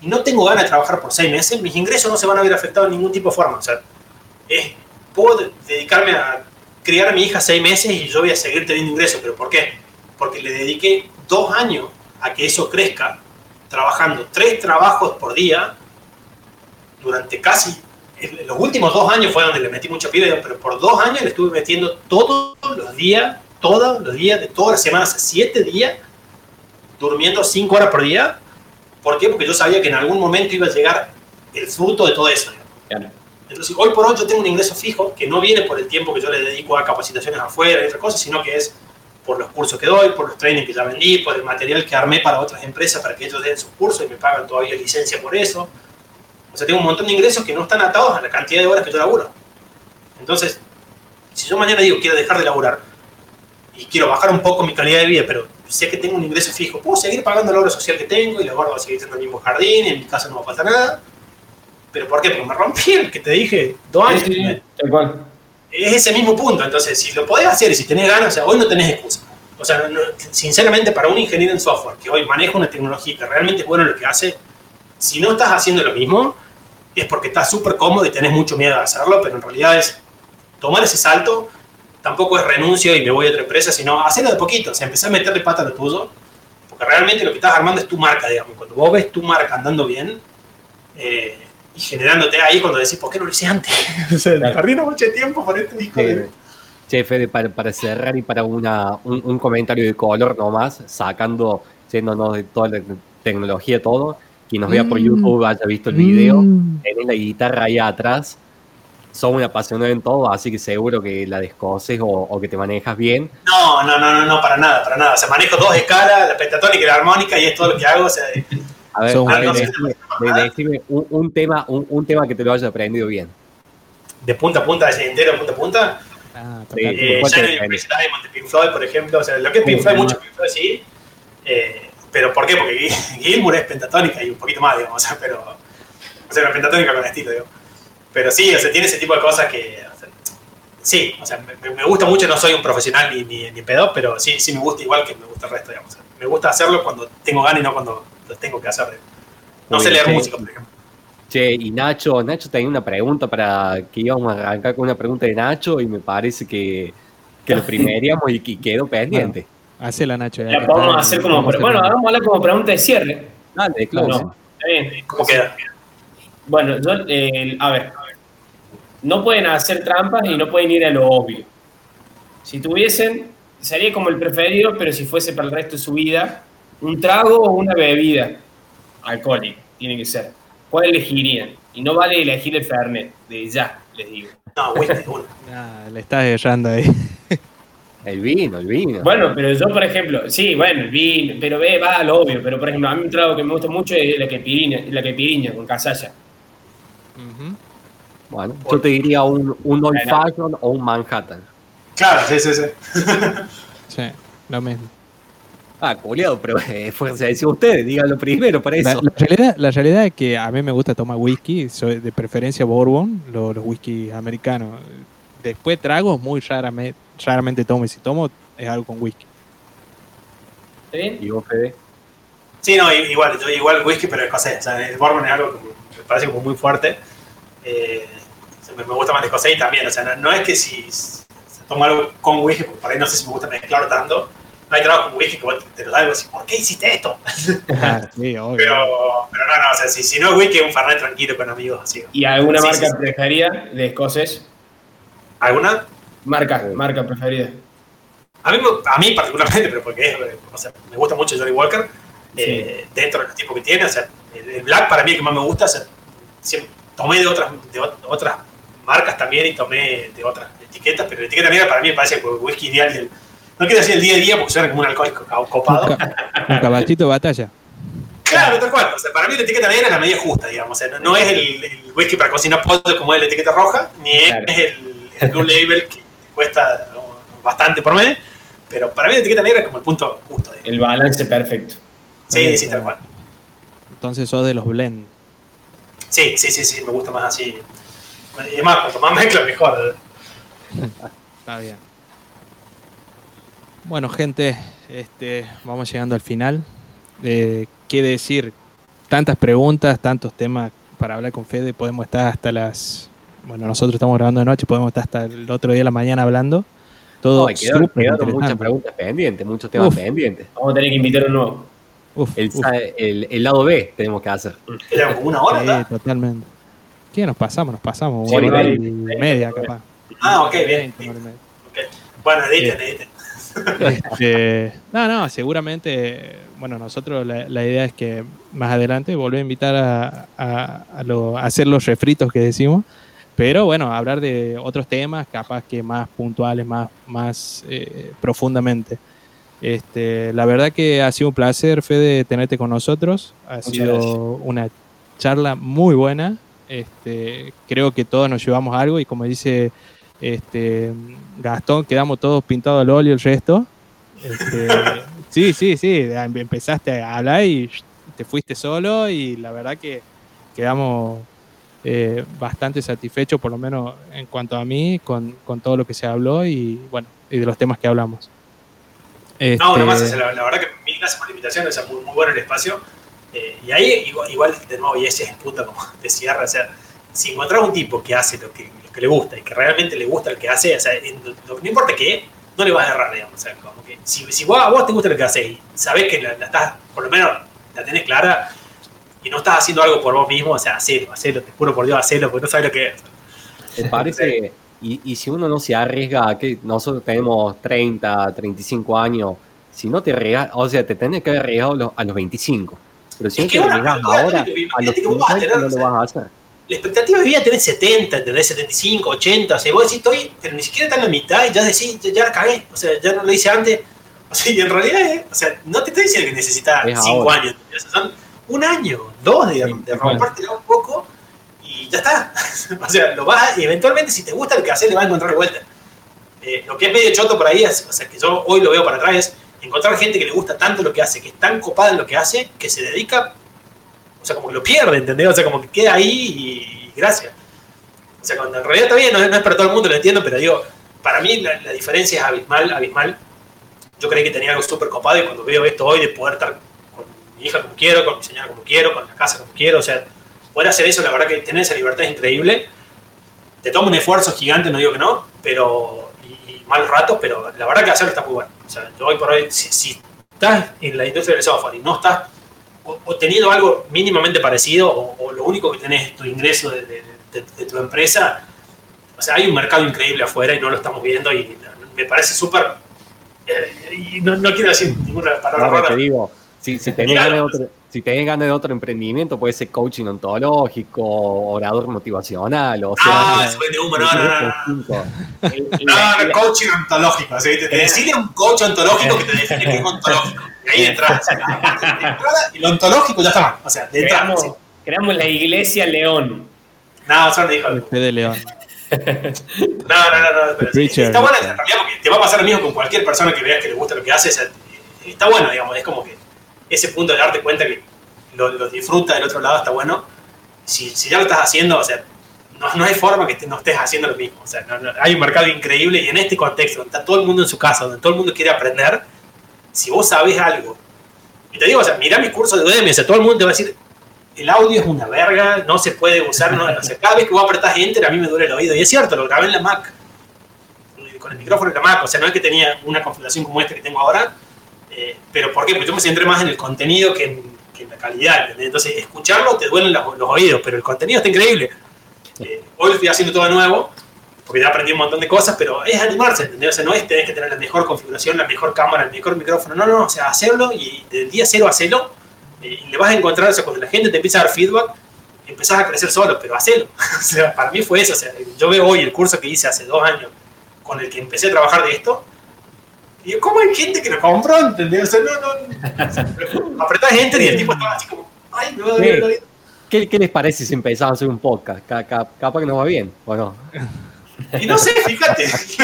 y no tengo ganas de trabajar por seis meses, mis ingresos no se van a ver afectados de ningún tipo de forma. O sea, puedo de- dedicarme a criar a mi hija seis meses y yo voy a seguir teniendo ingresos. ¿Pero por qué? Porque le dediqué dos años a que eso crezca, trabajando tres trabajos por día durante casi los últimos dos años fue donde le metí mucha pila, pero por dos años le estuve metiendo todos los días, todos los días, de todas las semanas, siete días, durmiendo cinco horas por día. ¿Por qué? Porque yo sabía que en algún momento iba a llegar el fruto de todo eso. Claro. Entonces, hoy por hoy yo tengo un ingreso fijo que no viene por el tiempo que yo le dedico a capacitaciones afuera y otras cosas, sino que es por los cursos que doy, por los trainings que ya vendí, por el material que armé para otras empresas para que ellos den sus cursos y me pagan todavía licencia por eso. O sea, tengo un montón de ingresos que no están atados a la cantidad de horas que yo laburo. Entonces, si yo mañana digo quiero dejar de laburar y quiero bajar un poco mi calidad de vida, pero sé que tengo un ingreso fijo, puedo seguir pagando la obra social que tengo y la gorda va a seguir teniendo el mismo jardín, y en mi casa no va a faltar nada. ¿Pero por qué? Porque me rompí el que te dije dos años. Sí, sí, tal cual. Es ese mismo punto. Entonces, si lo podés hacer y si tenés ganas, o sea, hoy no tenés excusa. O sea, no- sinceramente, para un ingeniero en software que hoy maneja una tecnología que realmente es bueno en lo que hace, si no estás haciendo lo mismo, es porque estás súper cómodo y tenés mucho miedo de hacerlo, pero en realidad es tomar ese salto, tampoco es renuncio y me voy a otra empresa, sino hacerlo de poquito, o sea, empezar a meterle pata a lo tuyo, porque realmente lo que estás armando es tu marca, digamos. Cuando vos ves tu marca andando bien eh, y generándote ahí, cuando decís, ¿por qué no lo hice antes? o sea, Claro. perdí mucho tiempo por este disco. de- Che, Fede, para, para cerrar y para una, un, un comentario de color nomás, sacando, yéndonos de toda la tecnología, todo, quien nos vea por Mm. YouTube haya visto el video, Mm. tenés la guitarra ahí atrás, sos un apasionado en todo, así que seguro que la descoces o, o que te manejas bien. No, no, no, no, no, para nada, para nada. O sea, manejo dos escalas, la pentatónica y la armónica, y es todo lo que hago. O sea, A ver, a ver, genio. decime, de- decime un, un tema, un, un tema que te lo hayas aprendido bien. de punta a punta, de entero, de punta a punta. Ah, Sí. Eh, ¿cuál te Shining depende? Praise Diamond de Pink Floyd, por ejemplo. O sea, lo que es Pink Floyd, no. mucho Pink Floyd, sí. Eh, pero ¿por qué? Porque Gil- Gilmour es pentatónica y un poquito más, digamos. O sea, pero. O sea, la pentatónica con estilo, digo. Pero sí, o sea, tiene ese tipo de cosas que. o sea, sí, o sea, me, me gusta mucho, no soy un profesional ni, ni, ni pedo, pero sí, sí me gusta igual que me gusta el resto, digamos. O sea, me gusta hacerlo cuando tengo ganas y no cuando lo tengo que hacer. No sé leer sí. música, por ejemplo. Che, y Nacho, Nacho tenía una pregunta para que íbamos a arrancar con una pregunta de Nacho y me parece que, que lo primeríamos y que quedó pendiente. Hacela, Nacho. ya La podemos está- hacer como. vamos a Bueno, hagámosla como pregunta de cierre. Dale, claro. No, está bien. ¿Cómo queda? Bueno, yo, eh, a ver, no pueden hacer trampas y no pueden ir a lo obvio. Si tuviesen, sería como el preferido, pero si fuese para el resto de su vida, un trago o una bebida alcohólica, tiene que ser. ¿Cuál elegirían? Y no vale elegir el Fernet, de ya, les digo. No, whisky, uno. Ah, le estás errando ahí. El vino, el vino. Bueno, pero yo, por ejemplo, sí, bueno, el vino, pero ve, va a lo obvio, pero por ejemplo, a mí un trago que me gusta mucho es la que la que con casalla. Bueno, yo te diría un, un Old Bueno. Fashion o un Manhattan. Claro, sí, sí, sí. Sí, lo mismo. Ah, culiado, pero eh, fuerza decir ustedes, díganlo primero para La, eso. la realidad, la realidad es que a mí me gusta tomar whisky, soy de preferencia bourbon, lo- los whisky americanos. Después tragos, muy raramente, raramente tomo y si tomo es algo con whisky. ¿Está bien? Y vos, Fede. Sí, no, igual, yo igual whisky, pero escocés. O sea, el bourbon es algo que me parece como muy fuerte. Eh, me, me gusta más y también. O sea, no, no es que si toma algo con whisky, porque por ahí no sé si me gusta mezclar tanto. No hay trabajo con whisky que vos te lo das y vos decís, ¿por qué hiciste esto? Ah, sí, obvio. Pero, pero no, no, o sea, si, si no es whisky, es un farnet tranquilo con amigos. Así. ¿Y alguna Sí, marca sí, sí. preferida de escoces? ¿Alguna? Marca, marca preferida. A mí, me- a mí particularmente, pero porque es, o sea, me gusta mucho Johnny Walker, eh, dentro del tipo que tiene, o sea, el, el Black para mí es el que más me gusta, o sea, siempre- tomé de otras, de ot- otras marcas también y tomé de otras etiquetas, pero la etiqueta negra para mí me parece el whisky ideal del, no quiero decir el día a día porque suena como un Un, copado. ca- un caballito de batalla. Claro, tal cual. O sea, para mí la etiqueta negra es la medida justa, digamos. O sea, no, no es el, el whisky para cocinar pollo como es la etiqueta roja, ni es el, el Blue Label que cuesta bastante por mes. Pero para mí la etiqueta negra es como el punto justo. El balance perfecto. Sí, sí, tal cual. Entonces sos de los blend. Sí, sí, sí, sí, me gusta más así. Y además, cuanto más mezcla, mejor. Está bien. Bueno, gente, este, vamos llegando al final. Eh, ¿Qué decir? Tantas preguntas, tantos temas para hablar con Fede. Podemos estar hasta las. Bueno, nosotros estamos grabando de noche, podemos estar hasta el otro día de la mañana hablando. Todo No, quedaron, quedaron muchas preguntas pendientes, muchos temas Uf. pendientes. Vamos a tener que invitar un nuevo. Uf, El, uf, sa- el- el lado B tenemos que hacer. Era como una hora, sí, totalmente. ¿Qué nos pasamos? Nos pasamos Sí, una hora y media, capaz. Ah, ok, bien. Bien. una hora y media. Ok. Bueno, editen, editen. Este, no, no, seguramente, bueno, nosotros la, la idea es que más adelante volver a invitar a, a- a lo- a hacer los refritos que decimos, pero bueno, hablar de otros temas, capaz que más puntuales, más, más eh, profundamente. Este, la verdad que ha sido un placer, Fede, tenerte con nosotros. Ha Muchas sido gracias. una charla muy buena. Este, creo que todos nos llevamos algo y como dice este, Gastón, quedamos todos pintados al óleo el resto. Este, sí, sí, sí, em- empezaste a hablar y te fuiste solo y la verdad que quedamos eh, bastante satisfechos, por lo menos en cuanto a mí, con, con todo lo que se habló y bueno, y de los temas que hablamos. No, Este, nada más, o sea, la, la verdad que mil gracias por la invitación, o sea, muy, muy bueno el espacio. Eh, y ahí, igual, igual, de nuevo, y ese es el punto como de cierre, o sea, si encontrás un tipo que hace lo que, lo que le gusta y que realmente le gusta lo que hace, o sea, en- lo- no importa qué, no le vas a errar, digamos, o sea, como que si, si vos, a vos te gusta lo que haces y sabés que la, la estás, por lo menos la tenés clara y no estás haciendo algo por vos mismo, o sea, hacelo, hacelo, te juro por Dios, hacelo, porque no sabes lo que es. ¿Te parece? Y, y si uno no se arriesga, que nosotros tenemos 30, 35 años, si no te arriesgas, o sea, te tenés que haber arriesgado a los 25. Pero si Es que ahora, a los que vos vas a 50 no tener, lo vas a hacer. la expectativa de vida tenés 70, ¿entendés? 75, 80, o sea, vos decís, estoy, pero ni siquiera está en la mitad y ya decís, ya, ya la cagué, o sea, ya no lo hice antes. O sea, y en realidad, eh, o sea, no te estoy diciendo que necesitas Es 5 ahora. años, o sea, son un año, dos de, Sí, de rompértela un poco y ya está. o sea, lo vas, a- y eventualmente si te gusta lo que haces, le vas a encontrar de vuelta. Eh, lo que es medio choto por ahí, es, o sea, que yo hoy lo veo para atrás, es encontrar gente que le gusta tanto lo que hace, que es tan copada en lo que hace, que se dedica, o sea, como que lo pierde, ¿entendés? O sea, como que queda ahí y, gracias. O sea, cuando en realidad está bien, no es para todo el mundo, lo entiendo, pero digo, para mí la, la diferencia es abismal, abismal. Yo creí que tenía algo súper copado y cuando veo esto hoy de poder estar con mi hija como quiero, con mi señora como quiero, con la casa como quiero, o sea, poder hacer eso, la verdad que tener esa libertad es increíble. Te toma un esfuerzo gigante, no digo que no, pero malos ratos, pero la verdad que hacerlo está muy bueno. O sea, yo hoy por hoy, si, si estás en la industria del software y no estás o, o teniendo algo mínimamente parecido, o, o lo único que tenés es tu ingreso de, de- de- de tu empresa, o sea, hay un mercado increíble afuera y no lo estamos viendo y me parece súper... eh, y no, no quiero decir ninguna palabra No, te digo, si, si tenés Claro. otro, si tenés ganas de otro emprendimiento, puede ser coaching ontológico, orador motivacional, o sea, Ah, eso vende humo, no, no, no, no. No, no, coaching ontológico. Te, te decide un coach ontológico que te define qué es ontológico. Y ahí entras. De entrada, y lo ontológico ya está mal. O sea, de entrada. Creamos, sí. creamos la iglesia León. No, solo me dijo. No, Fede León. no, no, no. pero sí, Preacher. está bueno en realidad porque te va a pasar lo mismo con cualquier persona que veas que le gusta lo que hace. sea, está bueno, digamos. Es como que ese punto de darte cuenta que lo, lo disfruta del otro lado está bueno. Si, si ya lo estás haciendo, o sea, no, no hay forma que te- no estés haciendo lo mismo. O sea, no- no- hay un mercado increíble y en este contexto, donde está todo el mundo en su casa, donde todo el mundo quiere aprender, si vos sabés algo, y te digo, o sea, mirá mis cursos de Udemy, o sea, todo el mundo te va a decir, el audio es una verga, no se puede usar, no, o sea, cada vez que vos apretás Enter a mí me duele el oído, y es cierto, lo grabé en la Mac, con el micrófono en la Mac, o sea, no es que tenía una configuración como esta que tengo ahora, eh, pero ¿por qué? Porque yo me centré más en el contenido que en, que en la calidad, ¿entendés? Entonces, escucharlo te duelen los, los oídos, pero el contenido está increíble. Eh, hoy lo estoy haciendo todo de nuevo, porque ya aprendí un montón de cosas, pero es animarse, ¿entendés? O sea, no es tener que tener la mejor configuración, la mejor cámara, el mejor micrófono, no, no, o sea, hacerlo y del día cero hacerlo, eh, y le vas a encontrar, o sea, cuando la gente te empieza a dar feedback, empezás a crecer solo, pero hacelo. o sea, para mí fue eso, o sea, yo veo hoy el curso que hice hace dos años, con el que empecé a trabajar de esto, y digo, ¿cómo hay gente que lo compró? ¿Entendés? O sea, no, no, o sea, apretás enter y el tipo estaba así como, ay, doler el oído. ¿Qué, qué les parece si empezamos a hacer un podcast? Ca- ca- capaz que nos va bien, ¿o no? Y no sé, fíjate.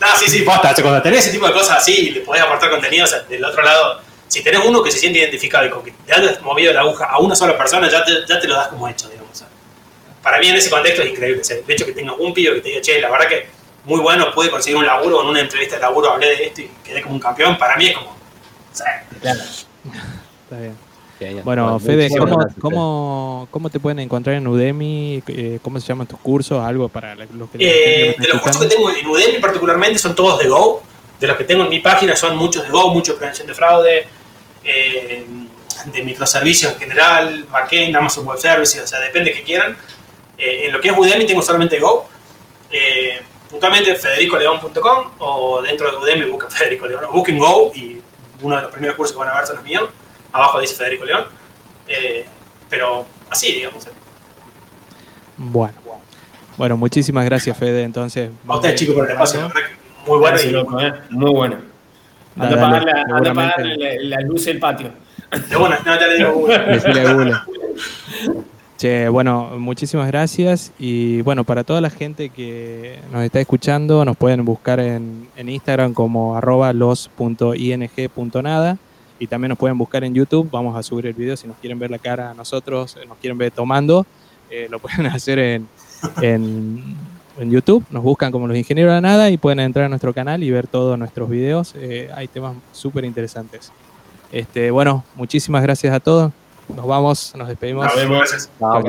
no, sí, sí, posta. Cuando tenés ese tipo de cosas así y le podés aportar contenido, o sea, del otro lado, si tenés uno que se siente identificado y con que te has movido la aguja a una sola persona, ya te, ya te lo das como hecho, digamos. O sea, para mí en ese contexto es increíble. O sea, el hecho que tengas un pibe que te diga, che, la verdad que muy bueno, pude conseguir un laburo, en una entrevista de laburo hablé de esto y quedé como un campeón, para mí es como... Claro. Está bien. Genial. Bueno, Fede, ¿cómo, cómo, cómo te pueden encontrar en Udemy? Eh, ¿Cómo se llaman tus cursos? ¿Algo para los que Eh, de los cursos que tengo en Udemy particularmente son todos de Go. De los que tengo en mi página son muchos de Go, mucho de prevención de fraude, eh, de microservicios en general, backend, Amazon Web Services, o sea, depende que quieran. Eh, en lo que es Udemy tengo solamente Go. Puntualmente federicoleón.com o dentro de Udemy buscan Federico León, o busquen Go y uno de los primeros cursos que van a ver son los míos. Abajo dice Federico León. Eh, pero así, digamos. Bueno. Bueno, muchísimas gracias, Fede. Entonces, A ustedes, chicos, por el espacio. la verdad que Muy bueno. Gracias, y- loco, eh. Muy bueno. Anda a pagar, la, anda pagar la, la luz del patio. De bueno, no, ya le digo. Google. Che, bueno, muchísimas gracias. Y bueno, para toda la gente que nos está escuchando, nos pueden buscar en, Instagram como arroba los.ing.nada. Y también nos pueden buscar en YouTube. Vamos a subir el video si nos quieren ver la cara a nosotros, eh, nos quieren ver tomando. eh, lo pueden hacer en, en, YouTube. Nos buscan como los ingenieros de nada y pueden entrar a nuestro canal y ver todos nuestros videos. Eh, hay temas súper interesantes. Este, bueno, muchísimas gracias a todos. Nos vamos, nos despedimos. Nos vemos. Gracias. Chao.